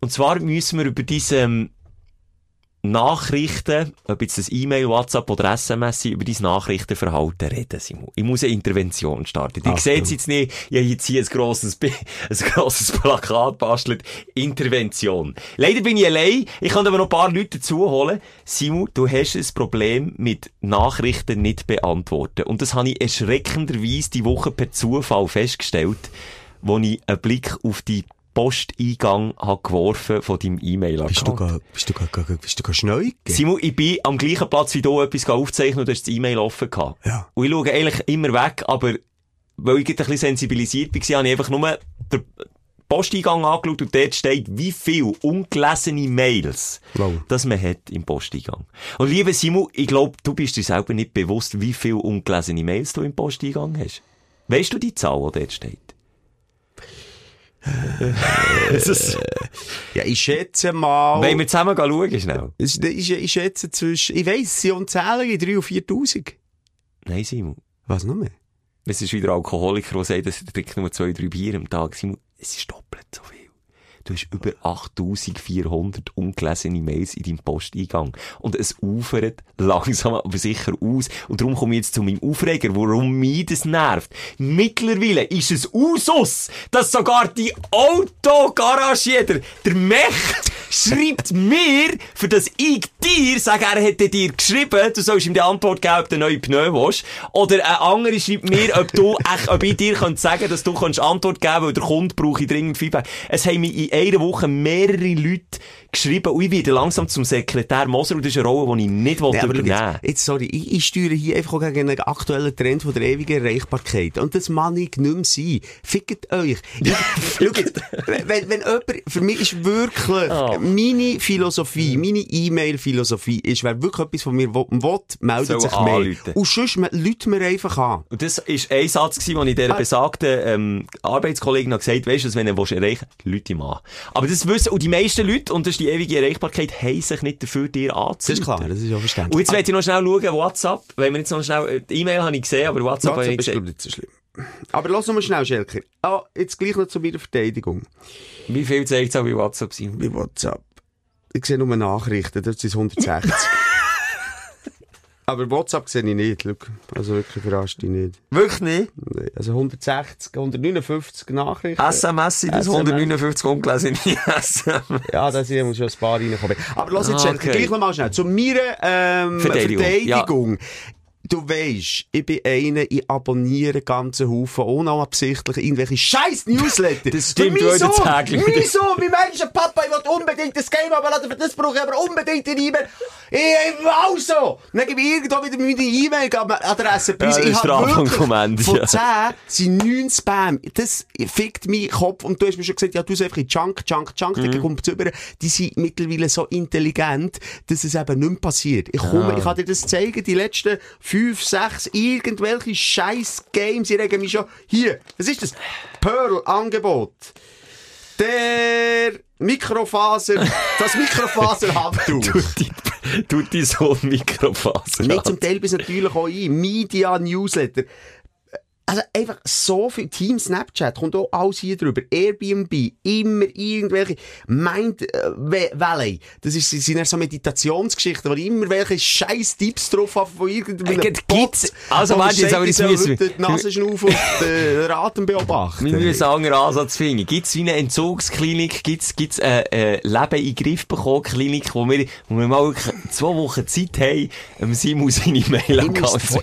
Speaker 5: Und zwar müssen wir über diese ähm, Nachrichten, ob jetzt das E-Mail, WhatsApp oder SMS sind, über dein Nachrichtenverhalten reden, Simon. Ich muss eine Intervention starten. Ich
Speaker 4: Ach,
Speaker 5: sehe
Speaker 4: du.
Speaker 5: es jetzt nicht, ich habe jetzt hier ein grosses, ein grosses Plakat bastelt. Intervention. Leider bin ich allein. Ich kann aber noch ein paar Leute dazu holen. Simon, du hast ein Problem mit Nachrichten nicht beantworten. Und das habe ich erschreckenderweise die Woche per Zufall festgestellt, wo ich einen Blick auf die Posteingang habe geworfen von deinem E-Mail-Account.
Speaker 4: Bist du ga, bist du ga, ga, bist du ga schneugen?
Speaker 5: Simon, ich bin am gleichen Platz wie du etwas aufzeichnen und du hast das E-Mail offen gehabt.
Speaker 4: Ja.
Speaker 5: Und ich schaue eigentlich immer weg, aber weil ich ein bisschen sensibilisiert war, habe ich einfach nur den Posteingang angeschaut und dort steht, wie viel ungelesene Mails
Speaker 4: Wow.
Speaker 5: das man hat im Posteingang. Und liebe Simon, ich glaube, du bist dir selber nicht bewusst, wie viel ungelesene Mails du im Posteingang hast. Weißt du die Zahl, die dort steht?
Speaker 4: Ja, ich schätze mal...
Speaker 5: Wollen wir zusammen schauen, schnell?
Speaker 4: Ist- ich, ich schätze zwischen... Ich weiss, es sind unzählige 3.000 und 4.000.
Speaker 5: Nein, Simon.
Speaker 4: Was noch mehr?
Speaker 5: es ist wieder Alkoholiker, der sagt, dass er trinkt nur zwei, drei Bier am Tag. Simon, es ist doppelt so viel. Du hast über 8400 ungelesene Mails in deinem Posteingang. Und es ufert langsam aber sicher aus. Und darum komme ich jetzt zu meinem Aufreger, warum mich das nervt. Mittlerweile ist es Usus, dass sogar die Autogaragieder, der Mech, schreibt mir, für das ich dir sage, er hätte dir geschrieben, du sollst ihm die Antwort geben, ob du neue Pneu willst. Oder ein anderer schreibt mir, ob du, echt, ob ich dir könnte sagen, dass du kannst Antwort geben, weil der Kunde brauche ich dringend Feedback. Es haben mich in einer Woche mehrere Leute geschrieben und ich werde langsam zum Sekretär Moser und das ist eine Rolle, die ich nicht
Speaker 4: Nee,
Speaker 5: übernehmen
Speaker 4: jetzt, jetzt, sorry, ich, ich steuere hier einfach auch gegen einen aktuellen Trend von der ewigen Erreichbarkeit. Und das kann ich nicht mehr sein. Fickt euch. Ich, jetzt, wenn, wenn jemand, für mich ist wirklich,
Speaker 5: Oh.
Speaker 4: meine Philosophie, meine E-Mail-Philosophie ist, wer wirklich etwas von mir will, will meldet sich mehr. Und sonst Leute mir einfach an.
Speaker 5: Und das ist ein Satz gewesen, den ich dieser
Speaker 4: Ah.
Speaker 5: besagten ähm, Arbeitskollegin noch gesagt weisst du, dass wenn du ihn erreichen willst, Leute ihm an. Aber das wissen, und die meisten Leute, und das ist die ewige Erreichbarkeit, haben sich nicht dafür, dir
Speaker 4: Das
Speaker 5: anzuziehen.
Speaker 4: ist klar, das ist auch verständlich.
Speaker 5: Und jetzt möchte ich noch schnell schauen, WhatsApp, wenn wir jetzt noch schnell, äh, die E-Mail habe ich gesehen, aber WhatsApp, habe
Speaker 4: WhatsApp
Speaker 5: ich
Speaker 4: ist,
Speaker 5: nicht gesehen.
Speaker 4: ich, nicht so schlimm. Aber lass mal schnell, Schelker. Ah, jetzt gleich noch zu meiner Verteidigung.
Speaker 5: Wie viel zeigt es auch bei WhatsApp sein?
Speaker 4: Bei WhatsApp. Ich sehe nur Nachrichten, das sind 160. Aber WhatsApp sehe ich nicht, schau. Also wirklich überrascht dich nicht.
Speaker 5: Wirklich nicht?
Speaker 4: Nee, Also 160, 159 Nachrichten.
Speaker 5: SMS sind das
Speaker 4: SMS.
Speaker 5: 159 ungelesene SMS.
Speaker 4: Ja, da sind schon ein paar reingekommen. Aber lass jetzt,
Speaker 5: Ah, okay.
Speaker 4: gleich noch mal schnell. Zu meiner ähm,
Speaker 5: Verteidigung,
Speaker 4: Verteidigung. Du weisst, ich bin einer, ich abonniere ganzen Haufen unabsichtlich irgendwelche scheiß Newsletter.
Speaker 5: Das stimmt, hast
Speaker 4: Sohn,
Speaker 5: jetzt Häkchen.
Speaker 4: mein Mensch, Papa, ich will unbedingt das Game abladen, für das brauche ich aber unbedingt eine E-Mail. Ich, also! Dann gebe ich irgendwo wieder meine E-Mail-Adresse
Speaker 5: Ja, das
Speaker 4: ich habe wirklich von
Speaker 5: ja.
Speaker 4: 10 sind 9 Spam. Das fickt meinen Kopf. Und du hast mir schon gesagt, ja, du einfach in Junk, Junk, Junk,
Speaker 5: Mhm.
Speaker 4: dann kommt es über. Die sind mittlerweile so intelligent, dass es eben nicht mehr passiert. Ich komme, ich kann dir das zeigen, die letzten 5, 6, irgendwelche scheiß Games, ich rege mich schon, hier, was ist das? Pearl-Angebot. Der Mikrofaser, das Mikrofaser-Handtuch.
Speaker 5: Tut die so Mikrofaser
Speaker 4: Nicht zum Teil bis natürlich auch ein. Media, Newsletter. Also einfach so viel. Team Snapchat kommt auch alles hier drüber. Airbnb, immer irgendwelche Mind äh, Va- Valley. Das ist, sind ja so Meditationsgeschichten, wo immer welche scheiß Tipps drauf habe von irgendeinem
Speaker 5: Äh, gibt's- also warte, jetzt aber
Speaker 4: ich
Speaker 5: jetzt müssen wir-
Speaker 4: die Nase schnaufen und äh, den Atem beobachten.
Speaker 5: Wir müssen einen anderen Ansatz finden. Gibt's wie eine Entzugsklinik? Gibt's, gibt's eine, äh, Leben in den Griff bekommen Klinik, wo wir, wo wir mal zwei Wochen Zeit haben, ähm, Simon seine Mail an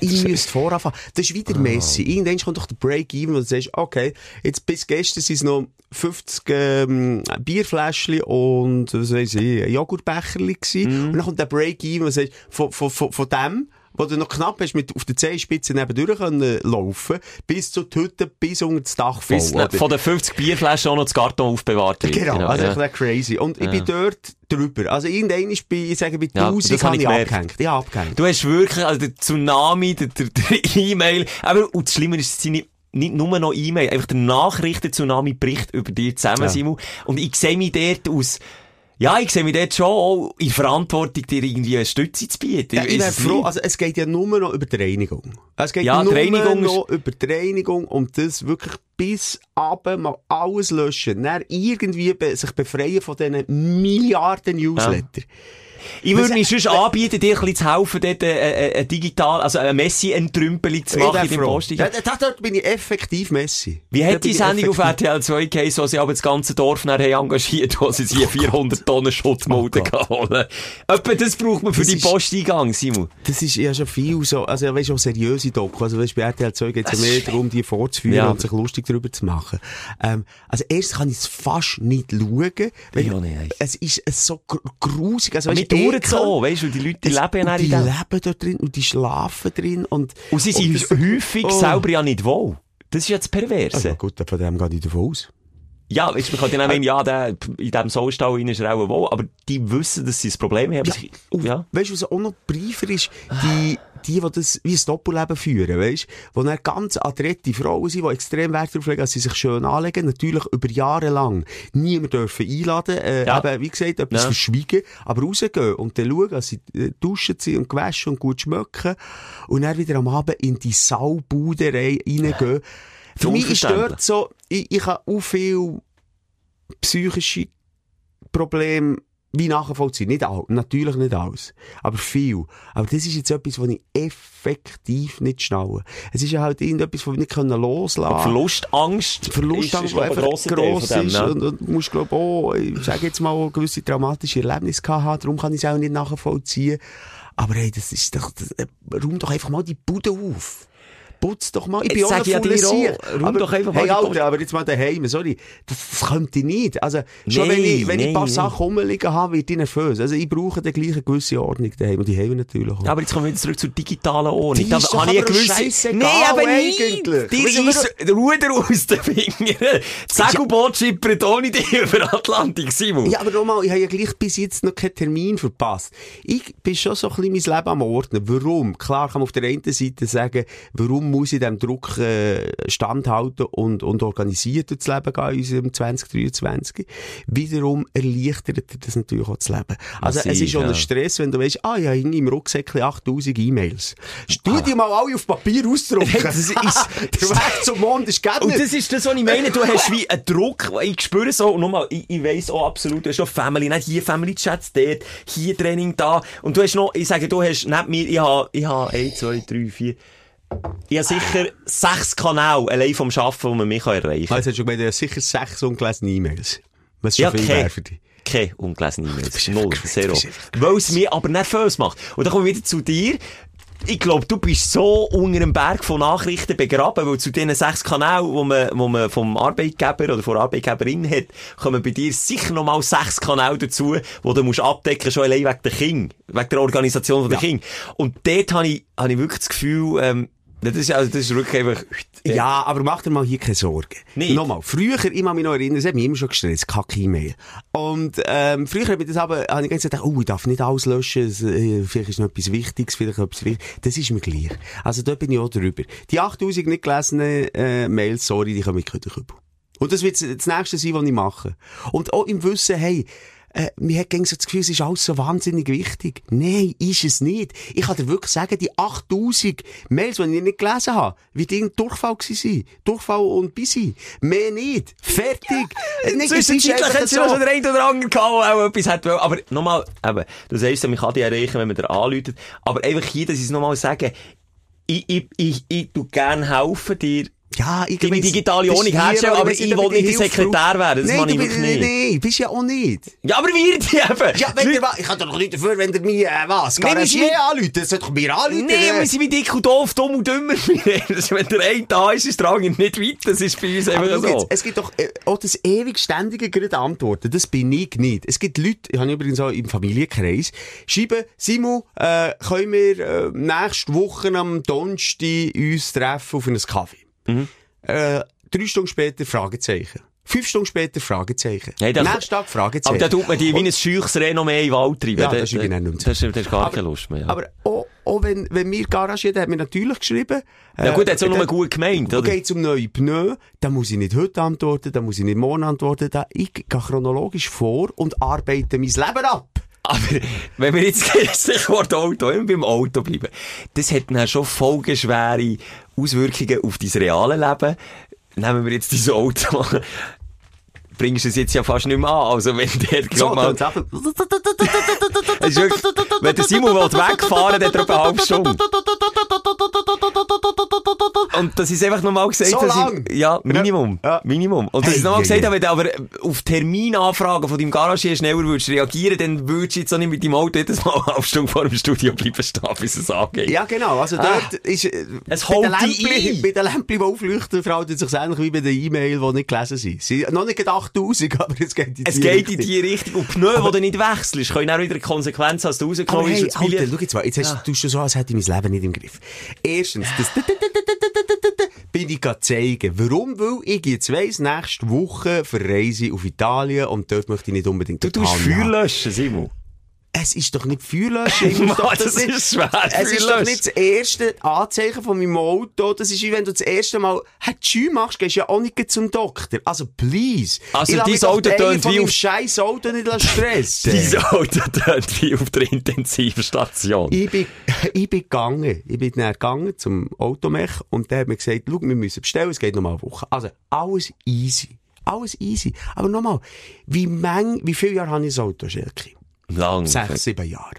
Speaker 4: ich müsste voranfangen. Das ist
Speaker 5: Ah.
Speaker 4: wieder Messi. Irgendwann kommt doch der Break-Even, wo du sagst, okay, jetzt bis gestern sind es noch 50 ähm, Bierfläschchen und, was weiss ich, Joghurtbecherli gewesen.
Speaker 5: Mhm.
Speaker 4: Und dann kommt der Break-Even, wo du sagst, von, von, von, von dem, wo du noch knapp hast, mit auf der Zehenspitze nebendurch können laufen, bis zu die Hütte, bis unter das Dach voll.
Speaker 5: Bis
Speaker 4: oder?
Speaker 5: von den 50 Bierflaschen auch noch das Karton aufbewahrt wird.
Speaker 4: Genau, also
Speaker 5: ja.
Speaker 4: echt crazy. Und ich bin dort drüber. Also irgendwann ist bei, ich sage, bei
Speaker 5: Ja,
Speaker 4: 1000
Speaker 5: das hab
Speaker 4: habe
Speaker 5: ich
Speaker 4: ich abgehängt. Ich habe abgehängt.
Speaker 5: Du hast wirklich, also der Tsunami, der, der, der E-Mail, aber, und das Schlimme ist, es sind nicht, nur noch E-Mail, einfach der Nachrichten-Tsunami bricht über dich zusammen,
Speaker 4: Ja.
Speaker 5: Simon. Und ich sehe mich dort aus, ja, ich sehe mich dort schon auch in Verantwortung, dir irgendwie eine Stütze zu bieten.
Speaker 4: Ja, ich wäre froh, also es geht ja nur noch über die Reinigung. Es geht
Speaker 5: Ja,
Speaker 4: nur noch über die Reinigung und das wirklich bis runter mal alles löschen. Dann irgendwie sich befreien von diesen Milliarden Newsletter.
Speaker 5: Ich würde mich sonst anbieten, dir ein bisschen zu helfen, dort äh, äh, äh, digital, also ein Messi-Entrümpeli zu machen in dem. Posting.
Speaker 4: Da, da, dort bin ich effektiv Messi.
Speaker 5: Wie hat die Sendung auf RTL 2 geheißen, wo sie aber das ganze Dorf nachher engagiert, wo sie sich 400 Tonnen Schuttmulden
Speaker 4: Oh
Speaker 5: holen? Etwa das braucht man für
Speaker 4: Das
Speaker 5: die Posteingang, Simon.
Speaker 4: Das ist ja schon viel so, also weißt du, seriöse Doku. Also weißt, bei RTL 2 geht es ja mehr darum, die vorzuführen
Speaker 5: Ja.
Speaker 4: und sich lustig darüber zu machen. Ähm, also erst kann ich es fast nicht schauen, weil
Speaker 5: nicht, ey.
Speaker 4: es ist so gr grusig. Also, weißt,
Speaker 5: dauert so, weißt du, die Leute, die
Speaker 4: Es-
Speaker 5: leben ja
Speaker 4: und die
Speaker 5: in dem.
Speaker 4: leben dort drin und die schlafen drin und...
Speaker 5: Und sie sind
Speaker 4: das-
Speaker 5: häufig
Speaker 4: Oh.
Speaker 5: selber ja nicht wohl. Das ist ja das Perverse.
Speaker 4: Also gut, von dem gehe ich davon aus.
Speaker 5: Ja, weißt, du, man kann ja auch meinen, ja, der, in diesem Soulstall rein ist er auch wohl, aber die wissen, dass sie ein Problem haben.
Speaker 4: Ja, und
Speaker 5: ja.
Speaker 4: weißt du, was auch noch briefer ist? Die, die, die das wie ein Doppelleben führen, weißt? Wo dann ganz adrette Frauen sind, die extrem Wert darauf legen, dass sie sich schön anlegen, natürlich über Jahre lang niemand dürfen einladen, äh,
Speaker 5: Ja.
Speaker 4: eben, wie gesagt, etwas
Speaker 5: Ja.
Speaker 4: verschwiegen, aber rausgehen und dann schauen, dass sie äh, duschen sind und gewaschen und gut schmecken und dann wieder am Abend in die Saubude rein- reingehen. Für mich ist dort so, ich, ich habe auch viel psychische Probleme wie nachvollziehen. Nicht all, natürlich nicht alles. Aber viel. Aber das ist jetzt etwas, was ich effektiv nicht schnaue. Es ist ja halt irgendetwas, was wir nicht können loslassen
Speaker 5: Verlustangst.
Speaker 4: Verlust,
Speaker 5: ist, ist,
Speaker 4: einfach gross
Speaker 5: dem,
Speaker 4: ist.
Speaker 5: ja.
Speaker 4: Und, und du musst, glaub auch, ich sage jetzt mal, gewisse dramatische Erlebnisse gehabt haben. Darum kann ich es auch nicht nachvollziehen. Aber hey, das ist doch, das, äh, räum doch einfach mal die Bude auf. Putz doch mal. Ich bin
Speaker 5: Jetzt
Speaker 4: auch
Speaker 5: ja dir auch, räum doch einfach mal
Speaker 4: hey,
Speaker 5: die
Speaker 4: Alter, aber jetzt mal daheim, sorry. Das, das könnte ich nicht. Also, schon
Speaker 5: Nein,
Speaker 4: wenn ich, wenn ich ein paar
Speaker 5: nein,
Speaker 4: Sachen rumliegen habe, wird ich nervös. Also, ich brauche die gleiche gewisse Ordnung daheim. Und die haben wir natürlich auch.
Speaker 5: Aber jetzt kommen wir zurück zur digitalen Ordnung.
Speaker 4: Die
Speaker 5: Da habe ich eine gewisse... Nein, aber
Speaker 4: eigentlich.
Speaker 5: ist der Ruder aus den Fingern. Die Segelboot schippert ohne dich über Atlantik, Simon.
Speaker 4: Ja, aber nochmal, ich habe ja gleich bis jetzt noch keinen Termin verpasst. Ich bin schon so ein bisschen mein Leben am Ordnen. Warum? Klar kann man auf der einen Seite sagen, warum muss ich dem Druck äh, standhalten und, und organisiert durchs Leben gehen in unserem 2023. Wiederum erleichtert er das natürlich auch das Leben. Also es
Speaker 5: Massiv,
Speaker 4: ist schon
Speaker 5: ja.
Speaker 4: ein Stress, wenn du weißt, ah, ich habe im Rucksäckchen 8000 E-Mails. Tu die mal alle auf Papier ausdrucken.
Speaker 5: Hey, das ist-
Speaker 4: der Weg zum Mond ist gar
Speaker 5: Und das ist das, was ich meine. Du hast wie einen Druck. Ich spüre so, und nochmal, ich, ich weiss auch absolut, du hast noch Family, nicht hier Family-Chats dort, hier Training da. Und du hast noch, ich sage, du hast nicht mir, ich habe, ich habe 1, 2, 3, 4, ich habe sicher sechs Kanäle allein vom Arbeiten, wo man mich erreichen kann.
Speaker 4: Also, hast du gemeint, hast sicher sechs ungelesene E-Mails. Was schon
Speaker 5: Ja,
Speaker 4: viel wäre für dich.
Speaker 5: Keine ungelesene E-Mails. Null, zero. Weil es mich aber nervös macht. Und dann komme ich wieder zu dir. Ich glaube, du bist so unter einem Berg von Nachrichten begraben, weil zu diesen sechs Kanälen, wo man, wo man vom Arbeitgeber oder von der Arbeitgeberin hat, kommen bei dir sicher noch mal sechs Kanäle dazu, die du musst abdecken, schon allein wegen der Kind, wegen der Organisation der
Speaker 4: Ja.
Speaker 5: Kind. Und dort habe ich, habe ich wirklich das Gefühl, ähm, das ist, also, das ist wirklich einfach,
Speaker 4: Ja, aber mach dir mal hier keine Sorgen.
Speaker 5: Nicht?
Speaker 4: Nochmal, früher, ich kann mich noch erinnern, es hat mich immer schon gestresst, kacke E-Mail. Und, ähm, früher habe ich das aber, habe ich gedacht, oh, ich darf nicht alles löschen, äh, vielleicht ist noch etwas Wichtiges, vielleicht etwas Wichtiges. Das ist mir gleich. Also, da bin ich auch drüber. Die 8000 nicht gelesenen, äh, Mails, sorry, die kommen mit Kübel. Und das wird das nächste sein, was ich mache. Und auch im Wissen, hey, äh, mir hat so das Gefühl, es ist alles so wahnsinnig wichtig. Nein, ist es nicht. Ich kann dir wirklich sagen, die 8000 Mails, die ich nicht gelesen habe, wird irgendein Durchfall sein. Durchfall und Bisi. Mehr nicht. Fertig. Äh, nicht,
Speaker 5: Zwischenzeitlich es ja schon der eine oder andere gehabt, auch etwas hat wollen. Aber nochmal, eben, du sagst ja, man kann dich erreichen, wenn man dir anläutet. Aber einfach hier, dass ich es nochmal sage, ich, ich, ich, ich tu gern helfen dir,
Speaker 4: Ja, ich
Speaker 5: deine digitale Ordnung
Speaker 4: hier,
Speaker 5: herzustellen, aber ich will nicht der. Sekretär werden, das
Speaker 4: Nein,
Speaker 5: mache ich wirklich nicht.
Speaker 4: Nein, bist ja auch nicht.
Speaker 5: Ja, aber wir die eben!
Speaker 4: Ja, wenn wa- ich kann doch nicht dafür, wenn der mir, äh, was, Garagier
Speaker 5: sind-
Speaker 4: anruft, das sollte doch mir anrufen.
Speaker 5: Nee, wir sind wie dick und doof, dumm und dümmer. Also, wenn der eine da ist, ist der andere nicht weit. Das ist bei uns einfach
Speaker 4: schau jetzt,
Speaker 5: so.
Speaker 4: es gibt doch äh, auch das ewig ständige gerade Antworten. Das bin ich nicht. Es gibt Leute, ich habe übrigens auch im Familienkreis, schreiben, Simon, äh, können wir äh, nächste Woche am Donnerstag uns treffen auf einen Kaffee?
Speaker 5: Mhm.
Speaker 4: Äh, drei Stunden später Fragezeichen. Fünf Stunden später Fragezeichen.
Speaker 5: Hey, da-
Speaker 4: Nächsten Tag Fragezeichen.
Speaker 5: Aber da tut man die wie ein scheuches Renommee in Wald treiben.
Speaker 4: Ja,
Speaker 5: Da-
Speaker 4: das
Speaker 5: Das ist, das ist gar
Speaker 4: Aber-
Speaker 5: keine Lust mehr. Ja,
Speaker 4: Aber auch, auch wenn, wenn wir Garage hat mir natürlich geschrieben.
Speaker 5: ja gut, er hat es auch nur gut gemeint, oder?
Speaker 4: Geht um neue Pneu, dann muss ich nicht heute antworten, dann muss ich nicht morgen antworten, dann ich gehe chronologisch vor und arbeite mein Leben ab.
Speaker 5: Aber wenn wir jetzt Stichwort Auto, immer beim Auto bleiben, das hat dann schon folgeschwere Auswirkungen auf dein reale Leben. Nehmen wir jetzt dein Auto. Bringst du es jetzt ja fast nicht mehr an. Also wenn der
Speaker 4: So,
Speaker 5: mal, wirklich, wenn der Simon wegfahren will, dann eine halbe Stunde. Und das ist einfach nochmal gesagt,
Speaker 4: So
Speaker 5: ich, ja, Minimum,
Speaker 4: Ja.
Speaker 5: Minimum. Und das
Speaker 4: Hey,
Speaker 5: ist nochmal
Speaker 4: hey,
Speaker 5: gesagt,
Speaker 4: hey.
Speaker 5: wenn du aber auf Terminanfragen von deinem Garagier schneller würdest reagieren, dann würdest du jetzt auch nicht mit deinem Auto jedes Mal eine halbe Stunde vor dem Studio bleiben stehen, bis es angeht.
Speaker 4: Ja, genau. Also dort ist, äh,
Speaker 5: Ah. Es
Speaker 4: bei den
Speaker 5: holt dich
Speaker 4: bei den Lämpchen, die aufleuchten, verhält es sich ähnlich wie bei den E-Mail, die nicht gelesen sind. Sie noch nicht gerade 8000, aber es geht in
Speaker 5: Es
Speaker 4: die
Speaker 5: geht in
Speaker 4: Richtung.
Speaker 5: die Richtung. Und Pneu, die du nicht wechselst, können auch wieder eine Konsequenz, als du rausgekommen
Speaker 4: hey,
Speaker 5: bist.
Speaker 4: Alter, schau jetzt mal, jetzt hast, tust du so, als hätte ich mein Leben nicht im Griff. Erstens, das bin ich zeigen. Warum? Weil ich jetzt weiss, nächste Woche verreise ich auf Italien und dort möchte ich nicht unbedingt
Speaker 5: Du tust Feuer löschen, Simon.
Speaker 4: Es ist doch nicht Feuerlöschen. Ich muss doch
Speaker 5: das
Speaker 4: nicht,
Speaker 5: ist schwer,
Speaker 4: Es ist doch nicht das erste Anzeichen von meinem Auto. Das ist wie wenn du das erste Mal Hatschü machst, gehst du ja auch nicht zum Doktor. Also, please.
Speaker 5: Also,
Speaker 4: ich
Speaker 5: dein Auto tönt wie auf-
Speaker 4: scheiß Auto nicht stressen.
Speaker 5: Dein Auto tönt wie auf der Intensivstation.
Speaker 4: Ich bin, ich bin gegangen. Ich bin dann gegangen zum Automech und der hat mir gesagt, schau, wir müssen bestellen, es geht noch mal eine Woche. Also, alles easy. Alles easy. Aber nochmal, wie, Menge, wie viele Jahre habe ich das Auto, Schelke?
Speaker 5: Lang.
Speaker 4: Sechs, sieben Jahre.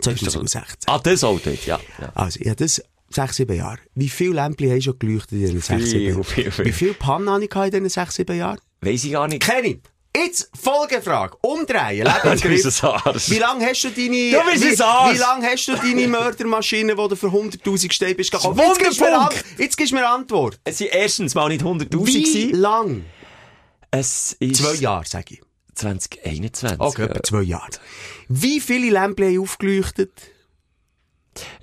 Speaker 4: 2016.
Speaker 5: Ah, das Auto jetzt, ja. ja.
Speaker 4: Also, ich habe das sechs, sieben Jahre. Wie viele Lämpchen haben schon geleuchtet in diesen sechs, sieben Jahren?
Speaker 5: viel, viel.
Speaker 4: Wie viele Pannen habe ich in diesen sechs, sieben Jahren?
Speaker 5: Weiss ich gar nicht.
Speaker 4: Kenny, jetzt Folgefrage. Umdrehen,
Speaker 5: Du.
Speaker 4: Wie lange hast du deine,
Speaker 5: Du bist
Speaker 4: wie, wie lange hast du deine Mördermaschine, die du für 100.000 Steine bist gekauft? Jetzt gibst du mir. An- Jetzt gibst du mir Antwort.
Speaker 5: Es sind erstens mal nicht 100'000
Speaker 4: Wie lang?
Speaker 5: Es ist...
Speaker 4: Zwei Jahre, sage ich.
Speaker 5: 2021.
Speaker 4: Okay,
Speaker 5: ja.
Speaker 4: etwa zwei Jahre. Wie viele Lämpchen haben aufgeleuchtet?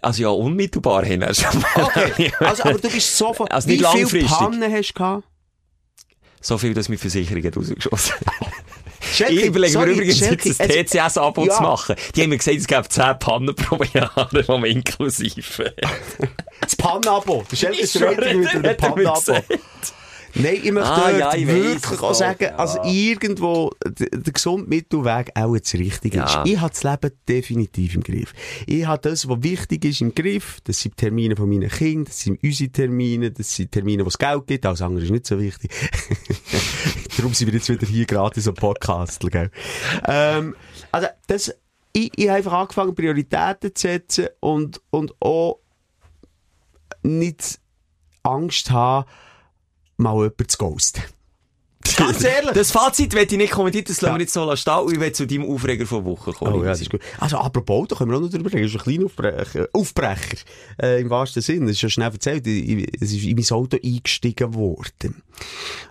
Speaker 5: Also ja, unmittelbar hin. schon mal-
Speaker 4: Okay, also, aber du bist so von,
Speaker 5: Also
Speaker 4: wie
Speaker 5: nicht
Speaker 4: viele
Speaker 5: langfristig.
Speaker 4: Pannen hast du gehabt?
Speaker 5: So viel, dass meine Versicherung hat rausgeschossen
Speaker 4: Schelke,
Speaker 5: Ich überlege mir
Speaker 4: sorry,
Speaker 5: übrigens
Speaker 4: Schelke,
Speaker 5: jetzt ein TCS-Abo
Speaker 4: Ja.
Speaker 5: zu machen. Die haben mir gesagt, es gäbe 10 Pannen pro Jahr, man inklusive
Speaker 4: Das Pannabo. Der Schelke ist
Speaker 5: Ich
Speaker 4: der
Speaker 5: schwöre,
Speaker 4: Einzige mit dem
Speaker 5: hat
Speaker 4: Nein, ich möchte
Speaker 5: Ah, ja, ich
Speaker 4: wirklich auch sagen,
Speaker 5: ja.
Speaker 4: also irgendwo, der, gesunde Mittelweg auch das Richtige
Speaker 5: Ja.
Speaker 4: ist. Ich habe das Leben definitiv im Griff. Ich habe das, was wichtig ist, im Griff. Das sind die Termine von meinen Kindern, das sind unsere Termine, das sind Termine, wo es Geld gibt. Alles andere ist nicht so wichtig. Darum sind wir jetzt wieder hier gratis am Podcast, gell? Ähm, also, das, ich, ich habe einfach angefangen, Prioritäten zu setzen und, und auch nicht Angst haben, mal jemanden zu ghosten. Ganz ehrlich.
Speaker 5: Das Fazit werde ich nicht kommentieren, das lassen wir jetzt so lassen stehen und ich will zu deinem Aufreger von Woche kommen.
Speaker 4: Oh ja, das ist gut. Also, apropos, da können wir auch noch drüber reden. Das ist ein kleiner Aufbrecher. Aufbrecher. Äh, Im wahrsten Sinn. Das ist ja schnell erzählt. Es ist in mein Auto eingestiegen worden.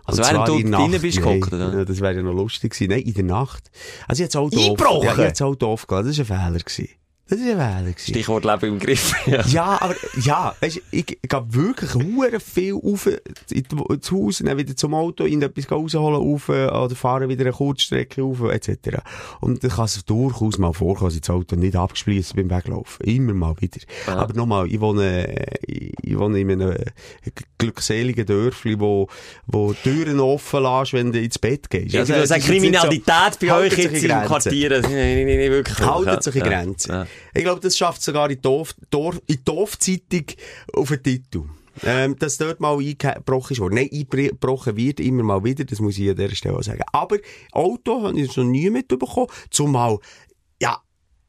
Speaker 5: Also
Speaker 4: Und
Speaker 5: während du drinnen
Speaker 4: Nacht.
Speaker 5: bist gehockt, oder?
Speaker 4: Das wäre ja noch lustig gewesen. Nein, in der Nacht. Also, ich habe das Auto
Speaker 5: Eingebrochen?
Speaker 4: auf- Ja, ich habe das Auto aufgeladen. Das war ein Fehler gewesen. Das ein Fehler gewesen.
Speaker 5: Stichwort Leben im Griff. Ja.
Speaker 4: Ja, aber, ja, weißt, du, ich, ich gehe wirklich hure viel rauf, in- ins Haus, dann wieder zum Auto, in etwas rausholen, rauf, oder fahren wieder eine Kurzstrecke rauf, etc. Und dann kann es durchaus mal vorkommen, dass ich das Auto nicht abgespließt beim Weglaufen. Immer mal wieder. Aber nochmal, ich wohne, äh, ich wohne in einem glückseligen Dörfli, wo, wo Türen offen lässt, wenn du ins Bett gehst.
Speaker 5: Also, also
Speaker 4: ist nicht
Speaker 5: Kriminalität bei euch jetzt
Speaker 4: in
Speaker 5: im. Quartier, ist nicht, nicht, nicht wirklich
Speaker 4: Haltet sich in
Speaker 5: ja.
Speaker 4: Grenzen.
Speaker 5: Ja.
Speaker 4: Ich glaube, das schafft sogar in die Dorfzeitung auf den Titel. Ähm, dass dort mal eingebrochen ist worden. Nein, eingebrochen wird immer mal wieder, das muss ich an dieser Stelle auch sagen. Aber Auto habe ich noch nie mitbekommen. Zumal, ja,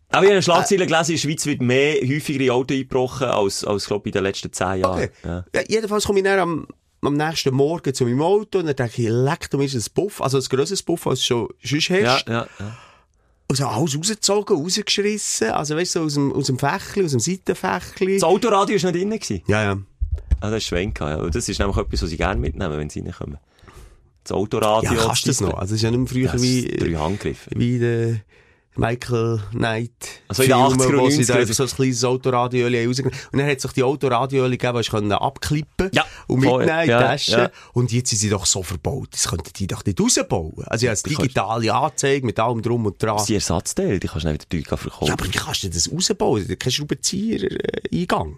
Speaker 5: Aber ich habe eine Schlagzeile gelesen, in der Schweiz wird mehr häufiger in Auto eingebrochen als, als glaube ich, in den letzten zehn Jahren.
Speaker 4: okay.
Speaker 5: Ja.
Speaker 4: Ja, jedenfalls komme ich dann am, am nächsten Morgen zu meinem Auto und dann denke ich, leck, du bist ein Buff, also ein grosses Buff, als du schon sonst
Speaker 5: Ja,
Speaker 4: hast.
Speaker 5: ja, ja.
Speaker 4: Also alles rausgezogen, rausgeschrissen, also weißt du, so aus dem, aus dem Fächli, aus dem Seitenfächli.
Speaker 5: Das Autoradio war nicht drin. gewesen.
Speaker 4: Ja, ja.
Speaker 5: Ah, das ist Schwenk, ja. Und Das ist nämlich etwas, was ich gerne mitnehme, wenn sie reinkommen. Das Autoradio.
Speaker 4: Ja, kannst du das noch? Also, es ist ja nicht mehr früher
Speaker 5: Das
Speaker 4: wie,
Speaker 5: drei Handgriffe.
Speaker 4: wie der Michael Knight.
Speaker 5: Also in den 80er und
Speaker 4: wo sie
Speaker 5: 90er.
Speaker 4: da so ein kleines Autoradio rausgenommen Und dann hat sich die Autoradio gegeben, die du abklippen
Speaker 5: Ja,
Speaker 4: und
Speaker 5: voll,
Speaker 4: mitnehmen in die
Speaker 5: ja,
Speaker 4: Tasche.
Speaker 5: ja.
Speaker 4: Und jetzt sind sie doch so verbaut. Das könnten die doch nicht rausbauen. Also, ja, als digitale Anzeige mit allem drum und dran.
Speaker 5: Das sind Ersatzteile, die kannst du nicht wieder teuer verkaufen.
Speaker 4: Ja, aber wie kannst du das rausbauen? Kein Schraubenzieher-Eingang.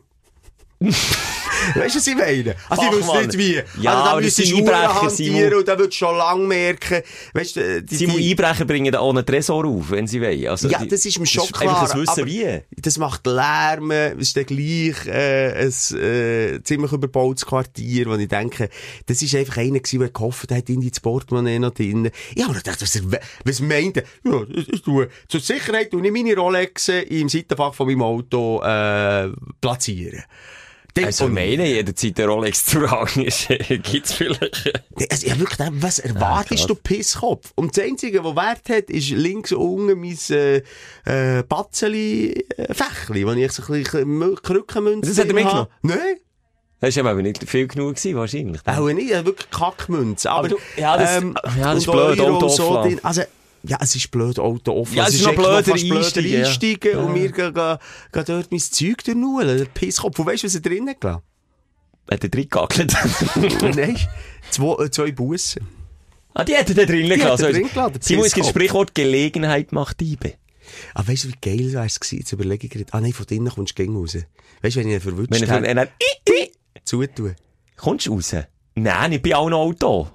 Speaker 4: Weißt du, was ich meine? Also, ich
Speaker 5: Fachmann.
Speaker 4: wüsste nicht wie.
Speaker 5: Ja,
Speaker 4: also, da
Speaker 5: aber das
Speaker 4: müsstest du
Speaker 5: Einbrecher,
Speaker 4: hantieren
Speaker 5: Simon.
Speaker 4: und da würdest du schon lang merken. Weißt du, die,
Speaker 5: muss
Speaker 4: die-
Speaker 5: Einbrecher bringen da auch einen Tresor auf, wenn sie wollen. Also,
Speaker 4: Ja,
Speaker 5: die-
Speaker 4: das ist mir schon
Speaker 5: ist
Speaker 4: klar.
Speaker 5: Einfach ein Wissen wie.
Speaker 4: Das macht Lärm, es ist dann gleich äh, ein äh, ziemlich überbautes Quartier, wo ich denke, das ist einfach einer gewesen, der gehofft hat, in die Portemonnaie noch drin. Ja, aber ich dachte, was, was meint er? Ja, ich, ich tue, zur Sicherheit tue ich meine Rolex im Seitenfach von meinem Auto äh, platzieren. Denk-
Speaker 5: Also,
Speaker 4: und-
Speaker 5: meine, jederzeit der Rolex zu Hang ist, gibt's vielleicht.
Speaker 4: Also, ja, wirklich, was erwartest
Speaker 5: krass.
Speaker 4: du, Pisskopf? Und das Einzige, was Wert hat, ist links unten mein, äh, äh, Batzeli-Fächli, wo ich so ein bisschen Mü- Krückenmünze
Speaker 5: Das hat er mitgenommen?
Speaker 4: Nein,
Speaker 5: Das war aber nicht viel genug gewesen, wahrscheinlich.
Speaker 4: auch nicht, äh, wirklich Kackmünze. Aber,
Speaker 5: Aber du- ja, das-
Speaker 4: ähm,
Speaker 5: ja, das ist blöd,
Speaker 4: Euro so. Also, ja, es ist blöd, Auto offen.
Speaker 5: Ja, es ist noch blöder
Speaker 4: fast blöder
Speaker 5: einsteigen, ja.
Speaker 4: einsteigen und wir gehen, gehen, gehen dort mein Zeug durchnulen. Der Pisskopf. Und weißt du, was er drinnen gelassen
Speaker 5: Hat er drin gegackelt?
Speaker 4: Nein, zwei, äh, zwei Bussen.
Speaker 5: ah, die hat er da drin
Speaker 4: hat
Speaker 5: gelassen.
Speaker 4: er drin gelassen,
Speaker 5: Simon, es gibt. Sprichwort, Gelegenheit macht Diebe.
Speaker 4: Ah, weißt du, wie geil wäre es gewesen? Jetzt überlege ich gerade. Ah, nein, von drinnen kommst du gegen raus. Weißt du, wenn ich ihn verwünscht
Speaker 5: Wenn er, wenn er,
Speaker 4: zutun.
Speaker 5: kommst du raus? Nein, ich bin auch noch Auto.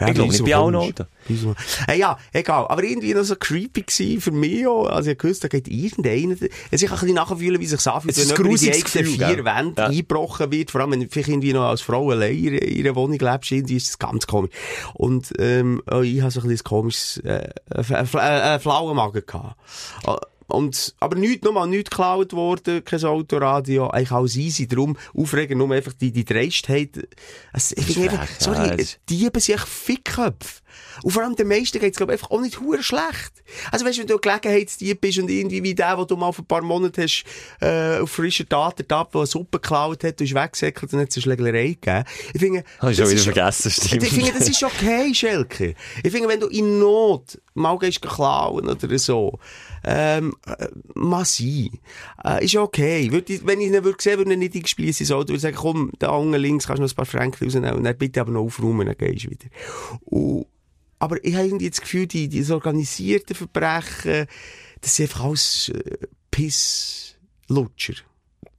Speaker 4: Ja,
Speaker 5: ich glaube, ich bin auch noch.
Speaker 4: Wieso? Hey, ja, egal. Aber irgendwie noch so creepy gewesen für mich auch. Also ich gewusst, da geht irgendeiner, also ich kann ein bisschen nachfühlen, wie sich anfühlt, wenn jemand in die eigenen vier? Wände
Speaker 5: Ja.
Speaker 4: eingebrochen wird. Vor allem, wenn du vielleicht irgendwie noch als Frau allein in ihrer- Wohnung lebst, irgendwie ist das ganz komisch. Und, ähm, auch ich habe so ein bisschen ein komisches, äh, ein äh, äh, flauen Magen gehabt. Und, aber nichts, nochmal nichts geklaut worden, kein Autoradio, eigentlich alles easy. Darum aufregen, nur einfach die, die Dreistheit. Es, ich finde einfach, sorry,
Speaker 5: ja, das-
Speaker 4: Diebe sind echt Fickköpfe. Und vor allem den meisten geht's, glaube ich, einfach auch nicht hure schlecht. Also weißt du, wenn du Gelegenheitsdieb bist und irgendwie wie der, wo du mal vor ein paar Monaten hast, äh, auf frischer Tat ertappt, der eine Suppe geklaut hat, du hast weggesäckelt und hat es eine Schlägerei gegeben. Ich finde,
Speaker 5: Habe ich schon wieder vergessen, stimmt.
Speaker 4: ich finde, das ist okay, Schelke. Ich finde, wenn du in Not mal gehst klauen oder so, ähm, äh, mal sein. Äh, ist okay. Würde ich, wenn ich ihn würde sehen, würde ich ihn nicht eingespielt so, würde ich sagen, komm, da unten links kannst du noch ein paar Franken rausnehmen und dann bitte aber noch aufräumen, dann gehst du wieder. Und, aber ich habe irgendwie das Gefühl, die, die organisierten Verbrechen, das sind einfach alles äh, Pisslutscher.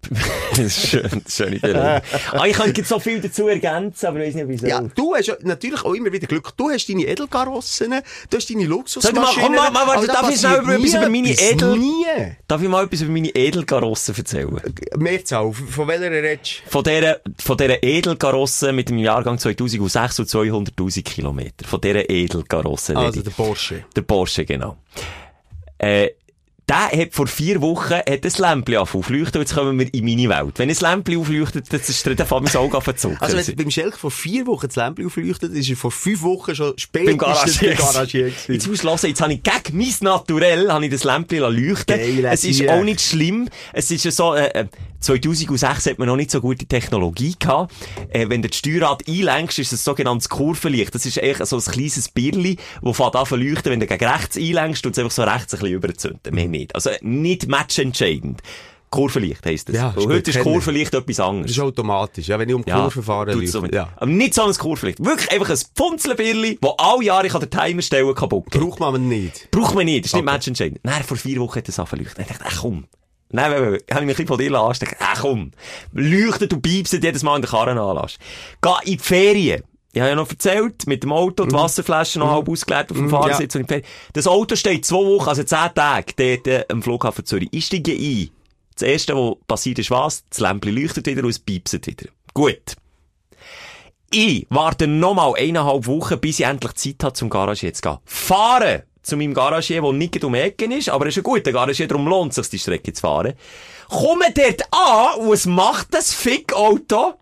Speaker 5: Das ist schön, das ist schöne Beleidigung. ah, ich könnte jetzt so viel dazu ergänzen, aber ich weiß nicht, wieso.
Speaker 4: Ja, du hast natürlich auch immer wieder Glück. Du hast deine Edelkarossen, du hast deine
Speaker 5: Sag mal,
Speaker 4: Luxusmaschinen.
Speaker 5: komm mal, mal, warte,
Speaker 4: da
Speaker 5: darf ich über- etwas über meine. Edel-
Speaker 4: Nie.
Speaker 5: Darf ich mal etwas über meine Edelkarosse erzählen?
Speaker 4: Mehrzahl, von welcher redest
Speaker 5: Von dieser, von dieser Edelkarosse mit dem Jahrgang 2006 und 200.000 Kilometer. Von dieser Edelkarosse.
Speaker 4: Also der Porsche.
Speaker 5: Der Porsche, genau. Äh, der hat vor vier Wochen hat ein Lämpchen aufleuchtet und jetzt kommen wir in meine Welt. Wenn ein Lämpchen aufleuchtet, dann ist der mein Auge verzogen.
Speaker 4: Also wenn beim Schelk vor vier Wochen das Lämpchen aufleuchtet, ist er vor fünf Wochen schon spätestens
Speaker 5: beim Garagier.
Speaker 4: Garagier
Speaker 5: Jetzt musst du hören, jetzt habe ich gegen mein Naturell habe ich das Lämpchen leuchten
Speaker 4: Geil,
Speaker 5: Es ist
Speaker 4: Tier.
Speaker 5: auch nicht schlimm. Es ist so, äh, äh, 2006 hat man noch nicht so gute Technologie gehabt. Äh, wenn du das Steuerrad einlenkst, ist es ein sogenanntes Kurvenlicht. Das ist eigentlich so ein kleines Birli, das fängt an zu leuchten. Wenn du gegen rechts einlenkst, tut es einfach so rechts ein bisschen überzünden. Mehr nicht. Also nicht matchentscheidend. Kurvenlicht heisst das.
Speaker 4: Ja,
Speaker 5: heute ist. Kurvenlicht etwas anderes.
Speaker 4: Das ist automatisch, ja, wenn ich um die Kurve fahre,
Speaker 5: so
Speaker 4: ja.
Speaker 5: Aber nicht so ein Kurvenlicht. Wirklich einfach ein Pfunzelbirli, wo alle Jahre ich an den Timer stellen kaputt geht.
Speaker 4: Braucht man nicht.
Speaker 5: Braucht man nicht, das ist nicht
Speaker 4: Okay.
Speaker 5: matchentscheidend. Nein, vor vier Wochen hat es angeleuchtet. Dachte ich, ach komm. Nein, habe ich mich ein bisschen von dir anstecken. Ach komm. Leuchtet und piepst jedes Mal in der Karre anlässt. Geh in die Ferien. Ich habe ja noch erzählt, mit dem Auto, die Wasserflasche noch halb ausgeleert auf dem
Speaker 4: Mhm,
Speaker 5: Fahrersitz Ferien. Das Auto steht zwei Wochen, also zehn Tage, dort äh, am Flughafen Zürich. Ich steige ein. Das erste, was passiert ist was? Das Lämpchen leuchtet wieder und es piepst wieder. Gut. Ich warte nochmal eineinhalb Wochen, bis ich endlich Zeit habe, zum Garagier zu gehen. Fahren! Zu meinem Garagier, der nicht um die Ecke ist, aber es ist ein guter Garagier, darum lohnt es sich, die Strecke zu fahren. Komme dort an und es macht das Fick-Auto.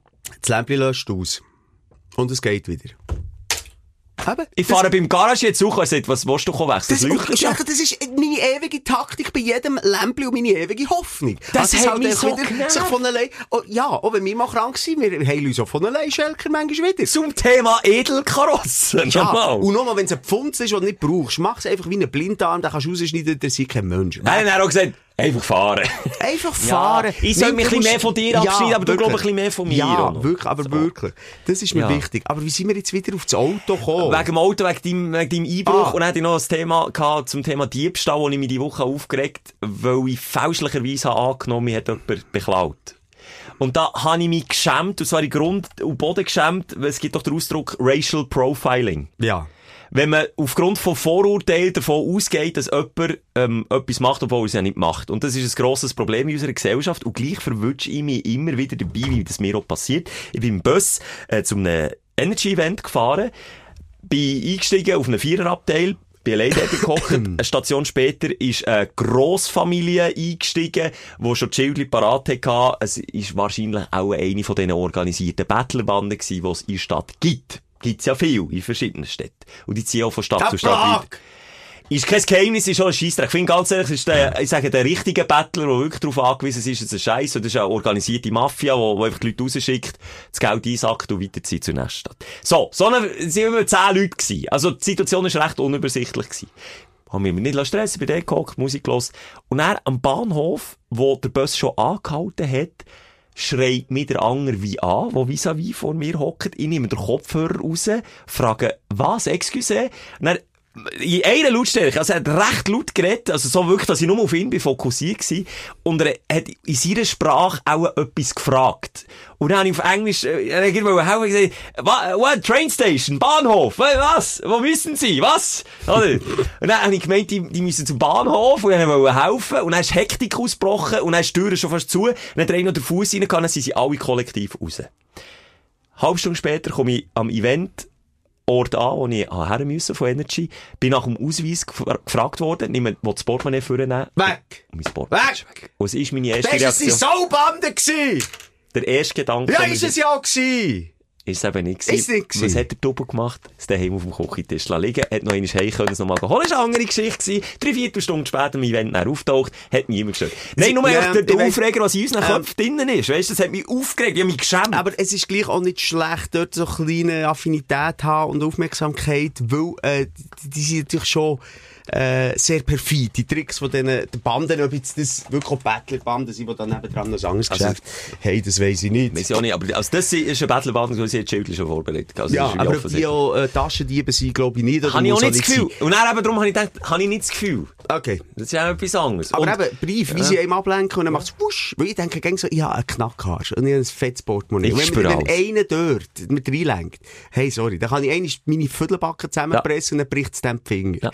Speaker 4: Das Lämpchen löscht aus. Und es geht wieder. Eben.
Speaker 5: Ich fahre beim Garagier zu und sagt, was willst du kommen wechseln?
Speaker 4: Das,
Speaker 5: Das
Speaker 4: das,
Speaker 5: ja.
Speaker 4: das ist meine ewige Taktik bei jedem Lämpchen und meine ewige Hoffnung.
Speaker 5: Das hat mich
Speaker 4: einfach
Speaker 5: so
Speaker 4: wieder sich von allein, oh, ja, auch wenn wir mal krank sind, wir heilen uns auch von allein Schelker manchmal wieder.
Speaker 5: Zum Thema Edelkarossen.
Speaker 4: Ja,
Speaker 5: Nochmal.
Speaker 4: und nochmal, wenn es ein Pfunds ist, den du nicht brauchst, mach es einfach wie einen Blindarm, den kannst du rausschneiden, der sieht kein Mensch.
Speaker 5: Nein, er hat auch gesagt, einfach fahren.
Speaker 4: Einfach fahren.
Speaker 5: ich soll mich ein bisschen mehr von dir abschneiden, aber du glaubst ein bisschen mehr von mir
Speaker 4: Ja,
Speaker 5: noch.
Speaker 4: wirklich, aber wirklich. Das ist mir
Speaker 5: Ja.
Speaker 4: wichtig. Aber wie sind wir jetzt wieder auf das Auto gekommen?
Speaker 5: Wegen dem Auto, wegen deinem, wegen deinem Einbruch.
Speaker 4: Ah.
Speaker 5: Und dann hatte ich noch ein Thema gehabt zum Thema Diebstahl, das ich mich die Woche aufgeregt weil ich fälschlicherweise habe angenommen, mich hat jemand beklaut. Und da habe ich mich geschämt, und zwar in Grund und Boden geschämt, weil es gibt doch den Ausdruck Racial Profiling.
Speaker 4: ja.
Speaker 5: Wenn man aufgrund von Vorurteilen davon ausgeht, dass jemand ähm, etwas macht, obwohl er es ja nicht macht. Und das ist ein grosses Problem in unserer Gesellschaft. Und gleich verwünsche ich mich immer wieder dabei, wie das mir auch passiert. Ich bin im Bus äh, zu einem Energy-Event gefahren, bin eingestiegen auf einen Viererabteil, bin allein dort gekocht. Eine Station später ist eine Grossfamilie eingestiegen, die schon die Schildchen parat hatte. Es ist wahrscheinlich auch eine von diesen organisierten Bettlerbanden gewesen, die es in der Stadt gibt. Gibt's ja viel in verschiedenen Städten. Und die ziehen auch von Stadt zu Stadt weiter. Ist kein Geheimnis, ist schon ein Scheissdreck. Ich finde ganz ehrlich, ist der, ich sage, der richtige Bettler, der wirklich darauf angewiesen ist, ist ein Scheiß. Und das ist eine organisierte Mafia, die, die einfach die Leute rausschickt, das Geld einsackt und weiterzieht zur nächsten Stadt. So, so eine, waren immer zehn Leute gewesen. Also, die Situation ist recht unübersichtlich gewesen. Haben wir mich nicht stressen, bei denen gehockt, Musik los. Und dann am Bahnhof, wo der Bus schon angehalten hat, schreit mir der Anger wie an, wo vis-à-vis vor mir hockt. Ich nehme den Kopfhörer raus, frage, was, excuse? Und dann in einer Lautstärke, also er hat recht laut geredet, also so wirklich, dass ich nur auf ihn bin fokussiert war. Und er hat in seiner Sprache auch etwas gefragt. Und dann habe ich auf Englisch, äh, er hat irgendwo helfen gesagt, "Wa- what, Train Station, Bahnhof, Wa- was, wo müssen Sie, was? Oder? Und dann habe ich gemeint, die, die müssen zum Bahnhof und dann wollte helfen. Und dann ist Hektik ausgebrochen und dann ist die Tür schon fast zu. Und dann hat er noch den Fuß reingegangen, dann sind sie alle kollektiv raus. Halbe Stunde später komme ich am Event Ort an, wo ich her musste von Energy, bin nach dem Ausweis gefra- gefragt worden, nimm, wo das Portemonnaie vornehmen.
Speaker 4: Weg!
Speaker 5: Und mein Portemonnaie ist weg. Und es ist meine erste
Speaker 4: Das war die
Speaker 5: Reaktion.
Speaker 4: Saubande!
Speaker 5: Der erste Gedanke.
Speaker 4: Ja, ist es ja auch gewesen.
Speaker 5: Ist es eben nicht
Speaker 4: Ist es nicht
Speaker 5: Was
Speaker 4: gewesen?
Speaker 5: hat der Double gemacht? Es daheim auf dem Küchentisch liegen, hat noch einmal heim können, es noch mal holen. Das war eine andere Geschichte gewesen. Drei Viertelstunde später am Event dann auftaucht, hat niemand gestört. Nein, nur
Speaker 4: Ja,
Speaker 5: der
Speaker 4: weiss-
Speaker 5: Aufreger, was in unseren
Speaker 4: Ähm,
Speaker 5: Köpfen drinnen ist. Weißt du, das hat mich aufgeregt, ich habe mich geschämt.
Speaker 4: Aber es ist gleich auch nicht schlecht, dort so kleine Affinität haben und Aufmerksamkeit, weil äh, die, die sind natürlich schon äh, sehr perfid. Die Tricks von diesen den Banden, ob jetzt das wirklich auch Battlerbanden sind, die dann nebendran noch ein anderes
Speaker 5: Also-
Speaker 4: Geschäft haben, das weiss ich nicht.
Speaker 5: Weiss ich auch nicht, aber also das ist ein Battleband, so sie hat Schildchen schon vorbereitet. Also
Speaker 4: ja, aber ob die auch äh, Taschendiebe sind, glaube ich nicht.
Speaker 5: Habe ich auch
Speaker 4: muss
Speaker 5: nicht das Gefühl.
Speaker 4: sein.
Speaker 5: Und dann eben darum habe ich gedacht, habe ich nicht das Gefühl.
Speaker 4: Okay.
Speaker 5: Das ist ja etwas anderes.
Speaker 4: Aber
Speaker 5: Und-
Speaker 4: eben, Brief, wie sie einem ablenken und dann macht es wusch. Weil ich denke, gäng so, ich habe einen Knackhaar und ich habe ein fettes Portemonnaie. Und wenn
Speaker 5: alles.
Speaker 4: einer dort mit reinlenkt, hey, sorry, dann kann ich einmal meine Viertelbacken zusammenpressen und dann bricht es dann die Finger.
Speaker 5: Ja.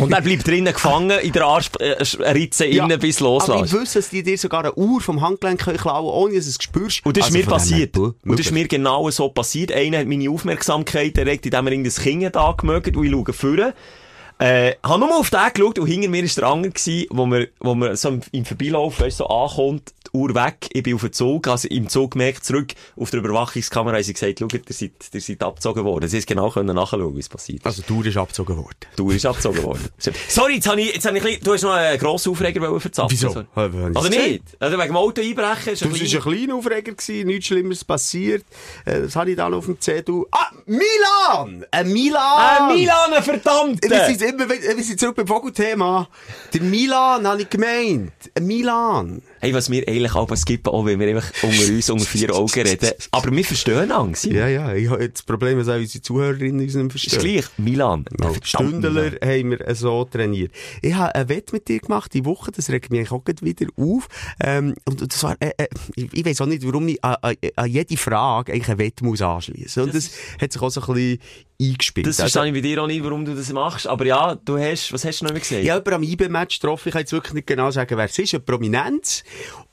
Speaker 5: Und er bleibt drinnen gefangen in der Arschritze
Speaker 4: Ja,
Speaker 5: innen bis
Speaker 4: Aber
Speaker 5: loslässt.
Speaker 4: ich wüsste, dass die dir sogar eine Uhr vom Handgelenk können klauen ohne dass du es spürst.
Speaker 5: Und das ist
Speaker 4: Also
Speaker 5: mir
Speaker 4: dem her,
Speaker 5: passiert. Und das ist mir genau so passiert. Einer hat meine Aufmerksamkeit erregt, indem er irgendein Kind da gemögt und ich schaue vorne. Äh, hab nur mal auf den geschaut und hinter mir war der andere gewesen, wo man, wo man so im, im Vorbeilauf, weißt, so ankommt, Uhr weg, ich bin auf den Zug, also im Zug gemerkt, zurück auf der Überwachungskamera, haben sie gesagt, schaut, ihr seid, ihr seid abgezogen worden. Sie ist genau können nachschauen, wie es passiert ist.
Speaker 4: Also, die Uhr ist abgezogen worden.
Speaker 5: Die Uhr ist abgezogen worden. Sorry, jetzt habe ich, jetzt habe ich ein bisschen, du hast noch einen grossen Aufreger verzapfen.
Speaker 4: Wieso?
Speaker 5: Sorry. Oder nicht? Also wegen dem Auto einbrechen ist
Speaker 4: Das
Speaker 5: ein
Speaker 4: war
Speaker 5: bisschen...
Speaker 4: ein kleiner Aufreger, gewesen, nichts Schlimmeres passiert. Äh, Das habe ich dann auf dem Zettel. Ah, Milan! Ein Milan!
Speaker 5: Ah, Milan, verdammt!
Speaker 4: Wir sind, immer, wir sind zurück beim Vogelthema. Der Milan, habe ich gemeint. Ein Milan.
Speaker 5: Hey, was wir eigentlich auch skippen, auch wenn wir einfach unter uns, unter vier Augen reden. Aber wir verstehen Angst.
Speaker 4: Ja, ja, ich das Problem, dass auch unsere Zuhörerinnen uns nicht
Speaker 5: Ist
Speaker 4: verstehen.
Speaker 5: gleich. Milan. Verdammt,
Speaker 4: Stündler haben wir so trainiert. Ich habe ein Wett mit dir gemacht, die Woche, das regt mich auch wieder auf. Ähm, und das war, äh, äh, ich, weiss auch nicht, warum ich an, an, an jede Frage eigentlich ein Wett muss anschliessen. Und das, hat sich auch so ein bisschen eingespielt.
Speaker 5: Das
Speaker 4: Also,
Speaker 5: verstehe ich bei dir auch nicht, warum du das machst. Aber ja, du hast, was hast du noch immer gesagt?
Speaker 4: Ich habe am IB-Match getroffen, ich kann jetzt wirklich nicht genau sagen, wer es ist, eine Prominenz.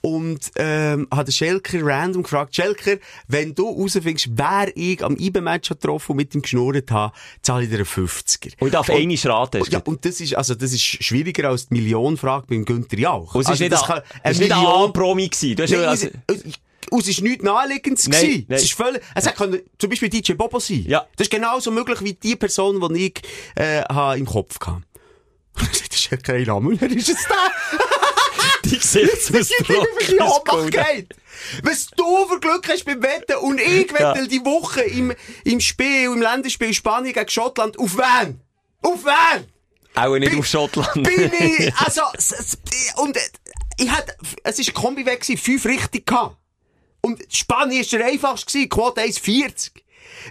Speaker 4: Und, ähm, hat den Schelker random gefragt, Schelker, wenn du herausfindest, wer ich am IB-Match getroffen und mit ihm geschnurrt habe, zahle ich dir einen 50er.
Speaker 5: Und ich darf
Speaker 4: Und-
Speaker 5: eine raten.
Speaker 4: Ja, und das ist, also, das ist schwieriger als die Millionenfrage beim Günther Jauch.
Speaker 5: Und es ist
Speaker 4: also,
Speaker 5: nicht,
Speaker 4: das
Speaker 5: ein-
Speaker 4: kann-
Speaker 5: es ist nicht ein A-Promi gewesen. Du hast
Speaker 4: Nein,
Speaker 5: ja, also,
Speaker 4: es, es ist nichts Naheliegendes
Speaker 5: Nein,
Speaker 4: gewesen.
Speaker 5: nein.
Speaker 4: Es ist völlig, es hat können, zum Beispiel DJ Bobo sein.
Speaker 5: Ja.
Speaker 4: Das ist genauso möglich wie die Person, die ich, äh, im Kopf hatte. Das ist ja kein Name, wer ist es da?
Speaker 5: die Gesichtsausdruck.
Speaker 4: die Ohnmacht Was du für Glück hast beim Wetten und ich
Speaker 5: Ja.
Speaker 4: wette die Woche im, im Spiel, im Länderspiel Spanien gegen Schottland, auf wen? Auf wen?
Speaker 5: Auch nicht
Speaker 4: Bin-
Speaker 5: auf Schottland.
Speaker 4: Bin ich, also, und, äh, ich hatte, es ist ein Kombi weg fünf richtig gehabt. Und Spanien ist der einfachste gewesen, Quote 1,40.